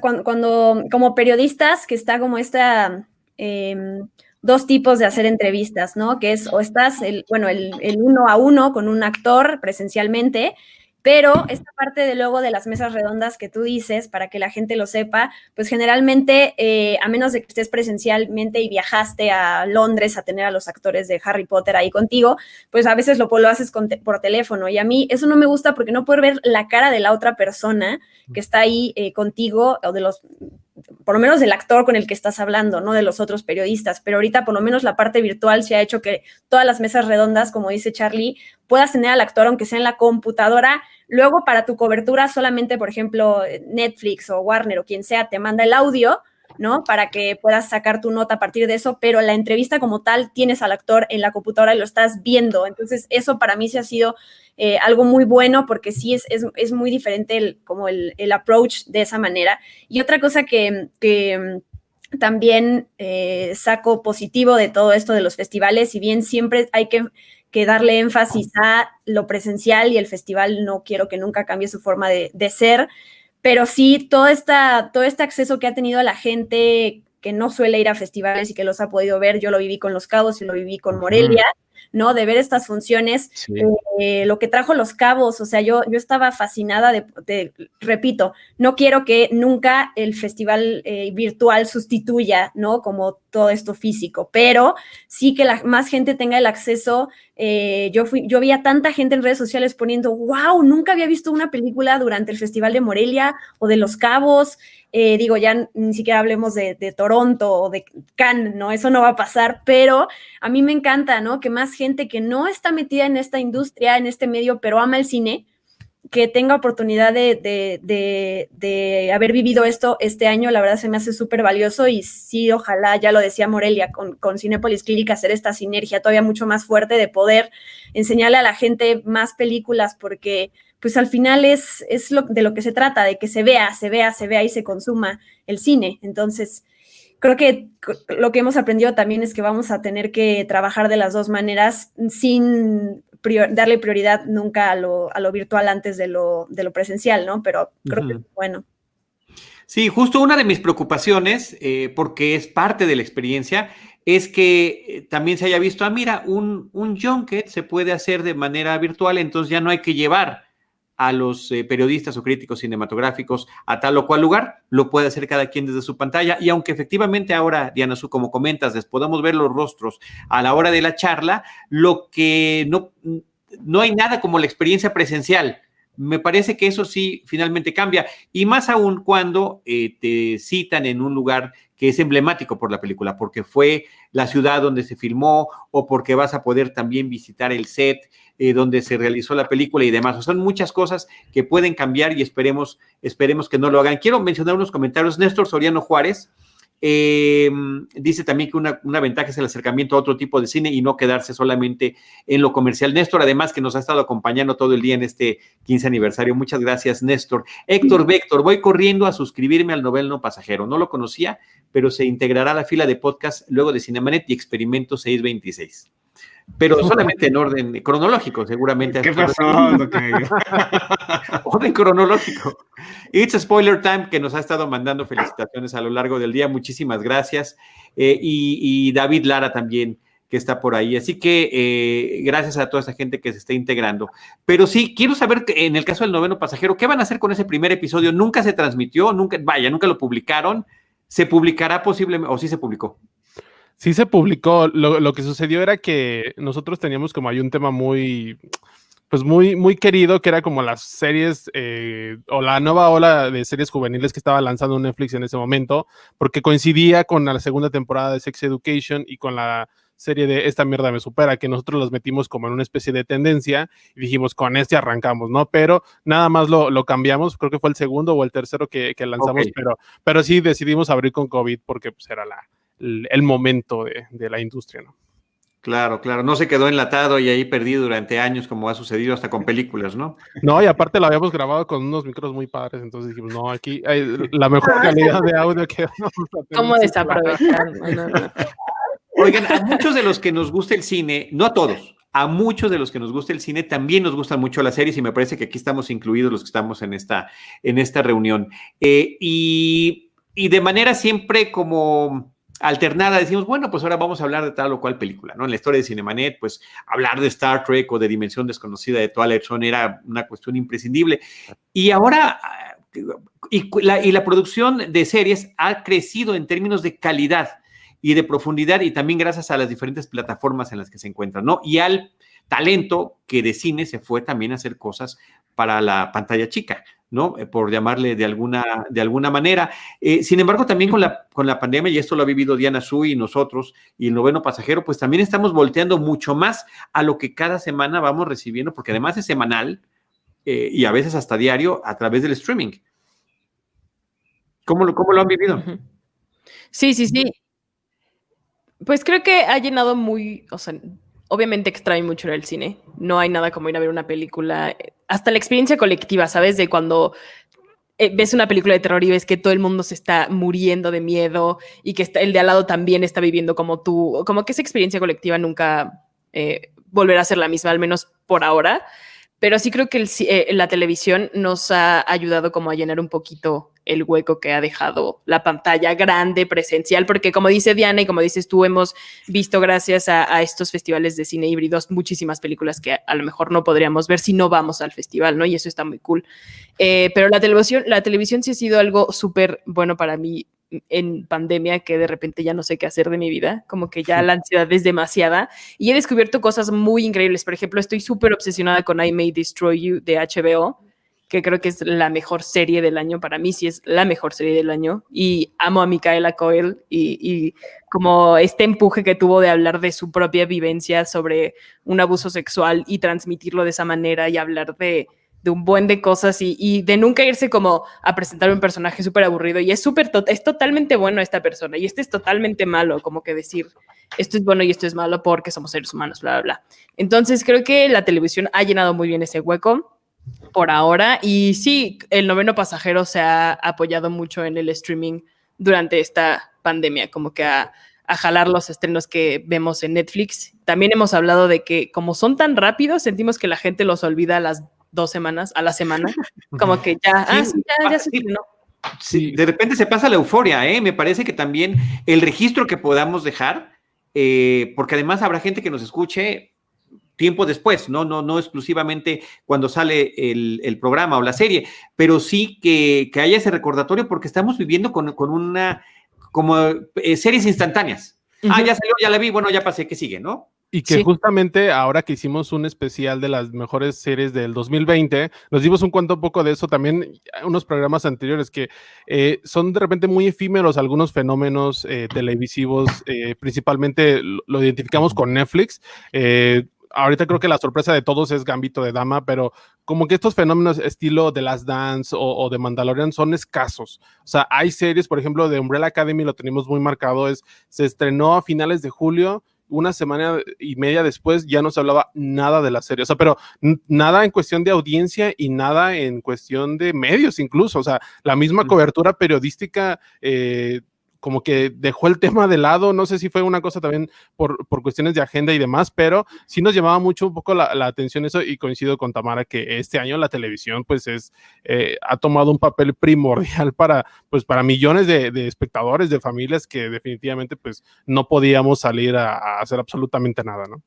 cuando, como periodistas, que está como esta, em, dos tipos de hacer entrevistas, ¿no? Que es o estás, el, bueno, el uno a uno con un actor presencialmente pero esta parte de luego de las mesas redondas que tú dices, para que la gente lo sepa, pues generalmente, eh, a menos de que estés presencialmente y viajaste a Londres a tener a los actores de Harry Potter ahí contigo, pues a veces lo, lo haces por teléfono. Y a mí eso no me gusta porque no puedo ver la cara de la otra persona que está ahí eh, contigo o de los por lo menos del actor con el que estás hablando, no de los otros periodistas, pero ahorita por lo menos la parte virtual se ha hecho que todas las mesas redondas, como dice Charlie, puedas tener al actor aunque sea en la computadora, luego para tu cobertura solamente, por ejemplo, Netflix o Warner o quien sea te manda el audio, ¿no? Para que puedas sacar tu nota a partir de eso, pero la entrevista como tal tienes al actor en la computadora y lo estás viendo. Entonces, eso para mí se ha sido eh, algo muy bueno porque sí es, es, muy diferente el, como el, approach de esa manera. Y otra cosa que, mm, también eh, saco positivo de todo esto de los festivales, si bien siempre hay que, darle énfasis a lo presencial y el festival no quiero que nunca cambie su forma de, ser, pero sí todo, esta, todo este acceso que ha tenido la gente que no suele ir a festivales y que los ha podido ver, yo lo viví con Los Cabos y lo viví con Morelia. ¿no? De ver estas funciones, eh, lo que trajo los cabos, o sea, yo, yo estaba fascinada de, repito, no quiero que nunca el festival eh, virtual sustituya, ¿no? Como todo esto físico, pero sí que la, más gente tenga el acceso. Eh, yo, fui, yo vi a tanta gente en redes sociales poniendo, wow, nunca había visto una película durante el Festival de Morelia o de Los Cabos. Eh, digo, ya ni siquiera hablemos de, Toronto o de Cannes, ¿no? Eso no va a pasar, pero a mí me encanta, ¿no? Que más gente que no está metida en esta industria, en este medio, pero ama el cine, que tenga oportunidad de, haber vivido esto este año, la verdad se me hace súper valioso y sí, ojalá, ya lo decía Morelia, con, con Cinepolis Clinic hacer esta sinergia todavía mucho más fuerte de poder enseñarle a la gente más películas porque pues al final es, es lo, de lo que se trata, de que se vea, se vea, se vea y se consuma el cine. Entonces, creo que lo que hemos aprendido también es que vamos a tener que trabajar de las dos maneras sin darle prioridad nunca a lo, virtual antes de lo, de lo, presencial, ¿no? Pero creo que bueno. Sí, justo una de mis preocupaciones, eh, porque es parte de la experiencia, es que eh, también se haya visto, ah, mira, un, un junket se puede hacer de manera virtual, entonces ya no hay que llevar a los eh, periodistas o críticos cinematográficos a tal o cual lugar, lo puede hacer cada quien desde su pantalla. Y aunque efectivamente ahora, Diana, su, como comentas, les podamos ver los rostros a la hora de la charla, lo que no, no hay nada como la experiencia presencial. Me parece que eso sí finalmente cambia. Y más aún cuando eh, te citan en un lugar que es emblemático por la película, porque fue la ciudad donde se filmó o porque vas a poder también visitar el set eh, donde se realizó la película y demás. son muchas cosas que pueden cambiar y esperemos, esperemos que no lo hagan. Quiero mencionar unos comentarios. Néstor Soriano Juárez eh, dice también que una, una, ventaja es el acercamiento a otro tipo de cine y no quedarse solamente en lo comercial. Néstor, además, que nos ha estado acompañando todo el día en este 15 aniversario. Muchas gracias, Néstor. Héctor Véctor, voy corriendo a suscribirme al Novel Pasajero. No lo conocía, pero se integrará a la fila de podcast luego de Cinemanet y Experimento 626 pero solamente en orden cronológico, seguramente. ¿Qué pasó? orden cronológico. It's a Spoiler Time que nos ha estado mandando felicitaciones a lo largo del día. Muchísimas gracias. Eh, y, David Lara también, que está por ahí. Así que eh, gracias a toda esa gente que se está integrando. Pero sí, quiero saber, en el caso del noveno pasajero, ¿qué van a hacer con ese primer episodio? Nunca se transmitió, nunca, vaya, nunca lo publicaron. ¿Se publicará posiblemente, o sí se publicó? Sí se publicó. Lo, que sucedió era que nosotros teníamos como hay un tema muy, pues muy, muy querido, que era como las series eh, o la nueva ola de series juveniles que estaba lanzando Netflix en ese momento, porque coincidía con la segunda temporada de Sex Education y con la serie de Esta mierda me supera, que nosotros los metimos como en una especie de tendencia y dijimos, con este arrancamos, ¿no? Pero nada más lo, lo cambiamos, creo que fue el segundo o el tercero que, que lanzamos, pero, pero sí decidimos abrir con COVID porque pues era la, el momento de, la industria, ¿no? Claro, claro, no se quedó enlatado y ahí perdido durante años como ha sucedido hasta con películas, ¿no? No, y aparte lo habíamos grabado con unos micros muy padres, entonces dijimos, no, aquí hay la mejor calidad de audio que vamos a tener. ¿Cómo desaprovechar? Oigan, a muchos de los que nos gusta el cine, no a todos, a muchos de los que nos gusta el cine también nos gustan mucho las series y me parece que aquí estamos incluidos los que estamos en esta, en esta reunión. Eh, y, y de manera siempre como alternada, decimos, bueno, pues ahora vamos a hablar de tal o cual película, ¿no? En la historia de Cinemanet, pues hablar de Star Trek o de Dimensión Desconocida de Twilight Zone era una cuestión imprescindible. Y ahora, y la, y la producción de series ha crecido en términos de calidad y de profundidad y también gracias a las diferentes plataformas en las que se encuentran, ¿no? Y al talento que de cine se fue también a hacer cosas para la pantalla chica. ¿no? Eh, por llamarle de alguna, de alguna manera. Eh, sin embargo, también con la, con la pandemia, y esto lo ha vivido Diana Su y nosotros, y el noveno pasajero, pues también estamos volteando mucho más a lo que cada semana vamos recibiendo, porque además es semanal eh, y a veces hasta diario a través del streaming. ¿Cómo lo, cómo lo han vivido? Sí, sí, sí. Pues creo que ha llenado muy, o sea, obviamente extrae mucho el cine. No hay nada como ir a ver una película. Hasta la experiencia colectiva, ¿sabes? De cuando eh, ves una película de terror y ves que todo el mundo se está muriendo de miedo y que el de al lado también está viviendo como tú. Como que esa experiencia colectiva nunca eh, volverá a ser la misma, al menos por ahora. Pero sí creo que eh, la televisión nos ha ayudado como a llenar un poquito el hueco que ha dejado la pantalla grande, presencial, porque como dice Diana y como dices tú, hemos visto gracias a, estos festivales de cine híbridos muchísimas películas que a, lo mejor no podríamos ver si no vamos al festival, ¿no? Y eso está muy cool. Eh, pero la televisión, la televisión sí ha sido algo súper bueno para mí en pandemia que de repente ya no sé qué hacer de mi vida, como que ya la ansiedad es demasiada y he descubierto cosas muy increíbles. Por ejemplo, estoy súper obsesionada con I May Destroy You de HBO que creo que es la mejor serie del año, para mí sí es la mejor serie del año, y amo a Micaela Coel y, como este empuje que tuvo de hablar de su propia vivencia sobre un abuso sexual y transmitirlo de esa manera y hablar de, un buen de cosas y, de nunca irse como a presentar un personaje súper aburrido y es súper, es totalmente bueno esta persona y este es totalmente malo, como que decir esto es bueno y esto es malo porque somos seres humanos, bla, bla, bla. Entonces creo que la televisión ha llenado muy bien ese hueco por ahora. Y sí, el noveno pasajero se ha apoyado mucho en el streaming durante esta pandemia, como que a, jalar los estrenos que vemos en Netflix. También hemos hablado de que como son tan rápidos, sentimos que la gente los olvida a las dos semanas, a la semana, como que ya, ah, ya, ya se Sí, de repente se pasa la euforia, ¿eh? Me parece que también el registro que podamos dejar, eh, porque además habrá gente que nos escuche tiempo después, no, no, no exclusivamente cuando sale el, programa o la serie, pero sí que, haya ese recordatorio porque estamos viviendo con, una, como eh, series instantáneas. Ah, ya salió, ya la vi, bueno, ya pasé, ¿qué sigue, no? Y que justamente ahora que hicimos un especial de las mejores series del 2020, nos dimos un cuento un poco de eso también, unos programas anteriores que eh, son de repente muy efímeros algunos fenómenos eh, televisivos, principalmente lo identificamos con Netflix ahorita creo que la sorpresa de todos es Gambito de Dama, pero como que estos fenómenos estilo de Las Dance o, de Mandalorian son escasos. O sea, hay series, por ejemplo, de Umbrella Academy, lo tenemos muy marcado, es, se estrenó a finales de julio, una semana y media después ya no se hablaba nada de la serie, o sea, pero nada en cuestión de audiencia y nada en cuestión de medios incluso, o sea, la misma cobertura periodística eh, como que dejó el tema de lado, no sé si fue una cosa también por, por cuestiones de agenda y demás, pero sí nos llamaba mucho un poco la, atención eso y coincido con Tamara que este año la televisión pues es, eh, ha tomado un papel primordial para, pues para millones de, espectadores, de familias que definitivamente pues no podíamos salir a hacer absolutamente nada, ¿no?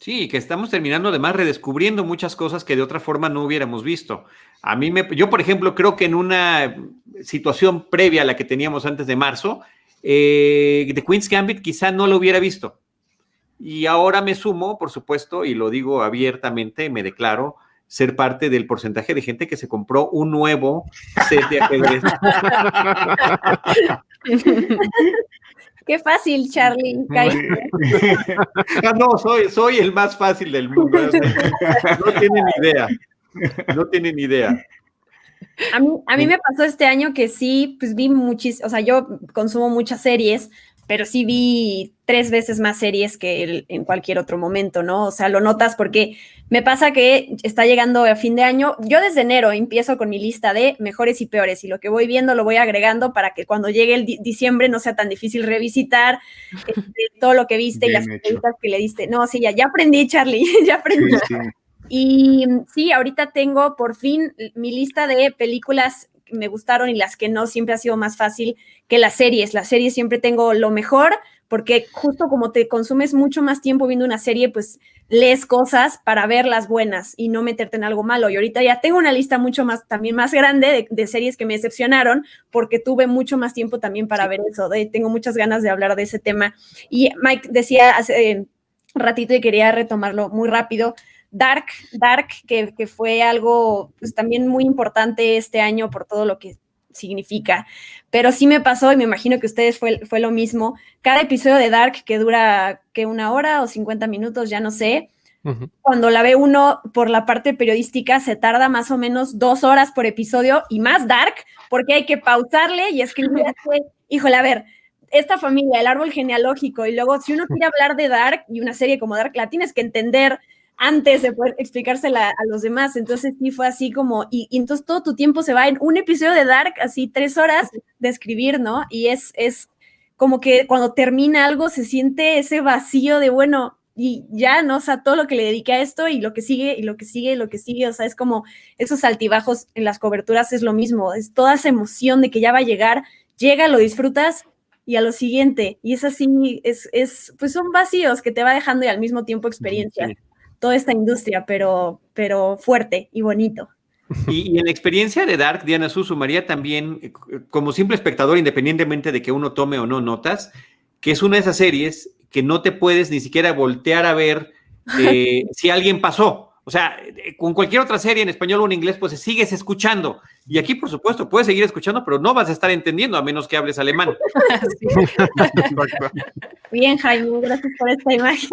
Sí, que estamos terminando además redescubriendo muchas cosas que de otra forma no hubiéramos visto. A mí me, yo por ejemplo creo que en una situación previa a la que teníamos antes de marzo, eh, The Queen's Gambit quizá no lo hubiera visto. Y ahora me sumo, por supuesto, y lo digo abiertamente, me declaro ser parte del porcentaje de gente que se compró un nuevo set de ajedrez. Qué fácil, Charlie. ah, no, soy, soy el más fácil del mundo. No tienen idea. No tienen idea. A mí, a mí me pasó este año que sí, pues vi muchísimas, o sea, yo consumo muchas series pero sí vi tres veces más series que en cualquier otro momento, ¿no? O sea, lo notas porque me pasa que está llegando a fin de año. Yo desde enero empiezo con mi lista de mejores y peores y lo que voy viendo lo voy agregando para que cuando llegue el diciembre no sea tan difícil revisitar este, todo lo que viste y las preguntas que le diste. No, sí, ya, ya aprendí, Charlie, ya aprendí. Y sí, ahorita tengo por fin mi lista de películas me gustaron y las que no, siempre ha sido más fácil que las series. Las series siempre tengo lo mejor porque justo como te consumes mucho más tiempo viendo una serie, pues lees cosas para ver las buenas y no meterte en algo malo. Y ahorita ya tengo una lista mucho más, también más grande de, series que me decepcionaron porque tuve mucho más tiempo también para ver eso. De, tengo muchas ganas de hablar de ese tema. Y Mike decía hace ratito y quería retomarlo muy rápido Dark, Dark, que, que fue algo pues, también muy importante este año por todo lo que significa. Pero sí me pasó y me imagino que ustedes fue, fue lo mismo. Cada episodio de Dark que dura que una hora o 50 minutos, ya no sé. Cuando la ve uno por la parte periodística, se tarda más o menos dos horas por episodio y más Dark, porque hay que pausarle y escribir. Híjole, a ver, esta familia, el árbol genealógico, y luego si uno quiere hablar de Dark y una serie como Dark, la tienes que entender antes de poder explicársela a los demás. Entonces sí fue así como, y, entonces todo tu tiempo se va en un episodio de Dark, así tres horas de escribir, ¿no? Y es, es como que cuando termina algo se siente ese vacío de, bueno, y ya, ¿no? O sea, todo lo que le dediqué a esto y lo que sigue y lo que sigue y lo que sigue, o sea, es como esos altibajos en las coberturas es lo mismo, es toda esa emoción de que ya va a llegar, llega, lo disfrutas y a lo siguiente, y es así, es, es pues son vacíos que te va dejando y al mismo tiempo experiencia toda esta industria, pero, pero fuerte y bonito. Y, en la experiencia de Dark, Diana Su sumaría también, eh, como simple espectador, independientemente de que uno tome o no notas, que es una de esas series que no te puedes ni siquiera voltear a ver eh, si alguien pasó. O sea, eh, con cualquier otra serie en español o en inglés, pues sigues escuchando. Y aquí, por supuesto, puedes seguir escuchando, pero no vas a estar entendiendo a menos que hables alemán. Bien, Jaime, gracias por esta imagen.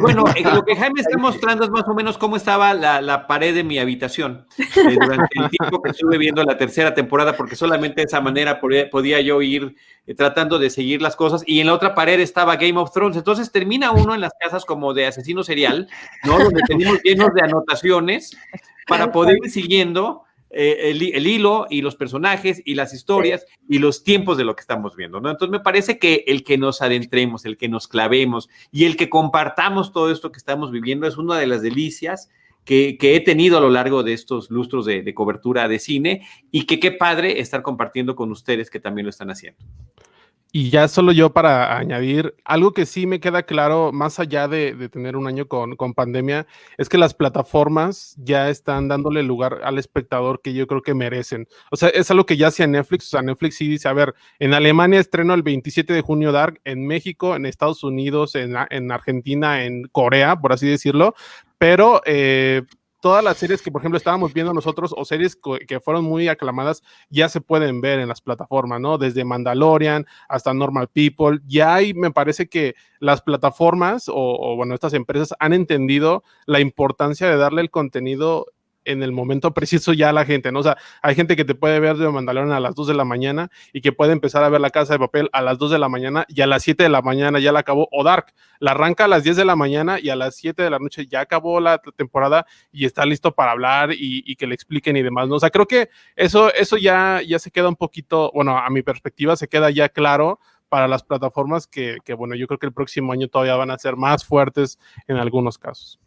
bueno, lo que Jaime está mostrando es más o menos cómo estaba la, pared de mi habitación eh, durante el tiempo que estuve viendo la tercera temporada, porque solamente de esa manera podía, yo ir eh, tratando de seguir las cosas. Y en la otra pared estaba Game of Thrones. Entonces termina uno en las casas como de asesino serial, ¿no? Donde tenemos llenos de anotaciones para poder ir siguiendo eh, el, hilo y los personajes y las historias y los tiempos de lo que estamos viendo, ¿no? Entonces me parece que el que nos adentremos, el que nos clavemos y el que compartamos todo esto que estamos viviendo es una de las delicias que, he tenido a lo largo de estos lustros de, de cobertura de cine y que qué padre estar compartiendo con ustedes que también lo están haciendo. Y ya solo yo para añadir, algo que sí me queda claro, más allá de, tener un año con, pandemia, es que las plataformas ya están dándole lugar al espectador que yo creo que merecen. O sea, es algo que ya hacía Netflix, o sea, Netflix sí dice, a ver, en Alemania estreno el 27 de junio Dark, en México, en Estados Unidos, en, en Argentina, en Corea, por así decirlo, pero... Eh, todas las series que, por ejemplo, estábamos viendo nosotros o series que fueron muy aclamadas ya se pueden ver en las plataformas, ¿no? Desde Mandalorian hasta Normal People. Ya hay, me parece que las plataformas o, o bueno, estas empresas han entendido la importancia de darle el contenido en el momento preciso ya la gente, ¿no? O sea, hay gente que te puede ver de Mandalorian a las 2 de la mañana y que puede empezar a ver la casa de papel a las 2 de la mañana y a las 7 de la mañana ya la acabó, o Dark, la arranca a las 10 de la mañana y a las 7 de la noche ya acabó la temporada y está listo para hablar y, que le expliquen y demás, ¿no? O sea, creo que eso, eso ya, ya se queda un poquito, bueno, a mi perspectiva se queda ya claro para las plataformas que, que, bueno, yo creo que el próximo año todavía van a ser más fuertes en algunos casos.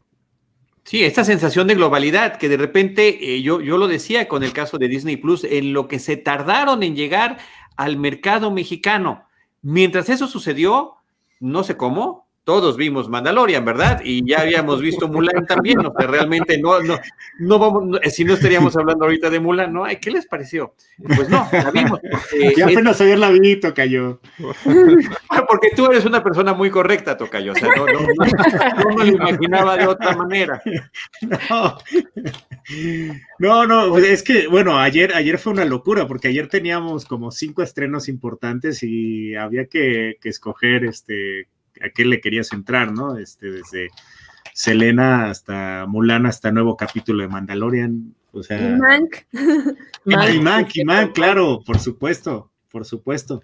Sí, esta sensación de globalidad que de repente, eh, yo, yo lo decía con el caso de Disney Plus, en lo que se tardaron en llegar al mercado mexicano. Mientras eso sucedió, no sé cómo, todos vimos Mandalorian, ¿verdad? Y ya habíamos visto Mulan también, o sea, realmente no, no, no vamos, si no estaríamos hablando ahorita de Mulan, ¿no? ¿Qué les pareció? Pues no, la vimos. ya apenas ayer la vi, Tocayo. Porque tú eres una persona muy correcta, Tocayo, o sea, no, no, lo imaginaba de otra manera. No, no, es que, bueno, ayer, ayer fue una locura, porque ayer teníamos como cinco estrenos importantes y había que, que escoger, este, a qué le querías entrar, ¿no? Este, desde Selena hasta Mulan hasta nuevo capítulo de Mandalorian. O sea, y Mank. y Mank, y Mank, claro, por supuesto, por supuesto.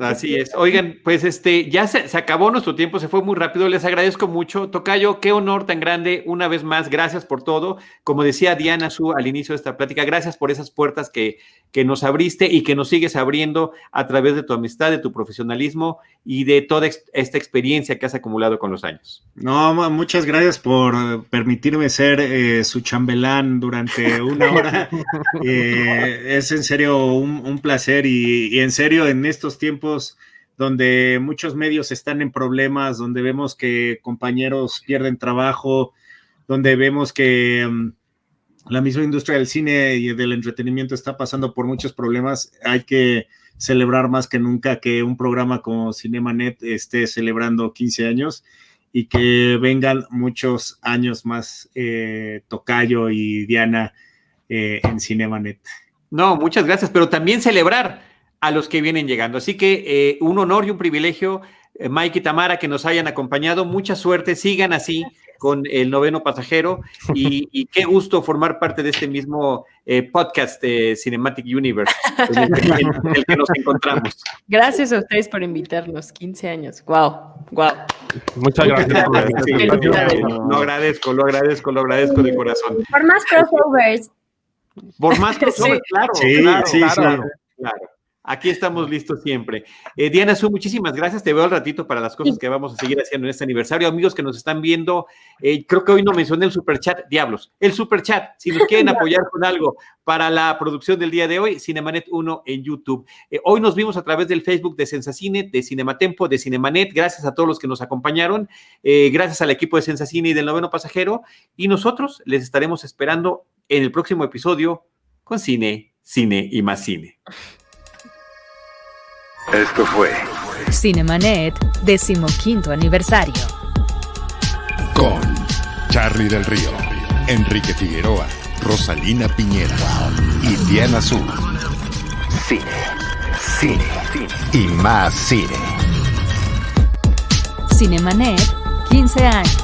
Así es. Oigan, pues este, ya se, acabó nuestro tiempo, se fue muy rápido. Les agradezco mucho. Tocayo, qué honor tan grande. Una vez más, gracias por todo. Como decía Diana Su al inicio de esta plática, gracias por esas puertas que, que nos abriste y que nos sigues abriendo a través de tu amistad, de tu profesionalismo y de toda esta experiencia que has acumulado con los años. No, muchas gracias por permitirme ser eh, su chambelán durante una hora. Eh, es en serio un, placer y en serio en estos tiempos donde muchos medios están en problemas, donde vemos que compañeros pierden trabajo, donde vemos que mm, la misma industria del cine y del entretenimiento está pasando por muchos problemas, hay que celebrar más que nunca que un programa como Cinemanet esté celebrando 15 años y que vengan muchos años más eh, Tocayo y Diana eh, en Cinemanet. No, muchas gracias, pero también celebrar a los que vienen llegando. Así que eh, un honor y un privilegio, eh, Mike y Tamara, que nos hayan acompañado. Mucha suerte, sigan así con el noveno pasajero y, y qué gusto formar parte de este mismo eh, podcast de Cinematic Universe en el, que, en el que nos encontramos. Gracias a ustedes por invitarnos. 15 años. Wow, wow. Muchas gracias. por la Sí, Felicidades. lo agradezco, lo agradezco, lo agradezco de corazón. Por más crossovers. Por más Sí. claro, Sí, claro, sí, claro, sí. claro. Aquí estamos listos siempre. Eh, Diana Su, muchísimas gracias. Te veo al ratito para las cosas que vamos a seguir haciendo en este aniversario. Amigos que nos están viendo, eh, creo que hoy no mencioné el super chat, diablos. El super chat, si nos quieren apoyar con algo para la producción del día de hoy, Cinemanet 1 en YouTube. Eh, hoy nos vimos a través del Facebook de Sensacine, de Cinematempo, de Cinemanet. Gracias a todos los que nos acompañaron. Gracias al equipo de Sensacine y del noveno pasajero. Y nosotros les estaremos esperando en el próximo episodio con cine, cine y más cine. Esto fue Cinemanet, decimoquinto aniversario. con Charlie del Río, Enrique Figueroa, Rosalina Piñera y Diana Su. Cine, cine, y más cine. Cinemanet, 15 años.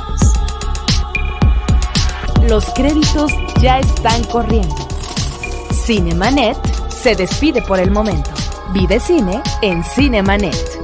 Los créditos ya están corriendo. Cinemanet se despide por el momento. Vive cine en Cinemanet.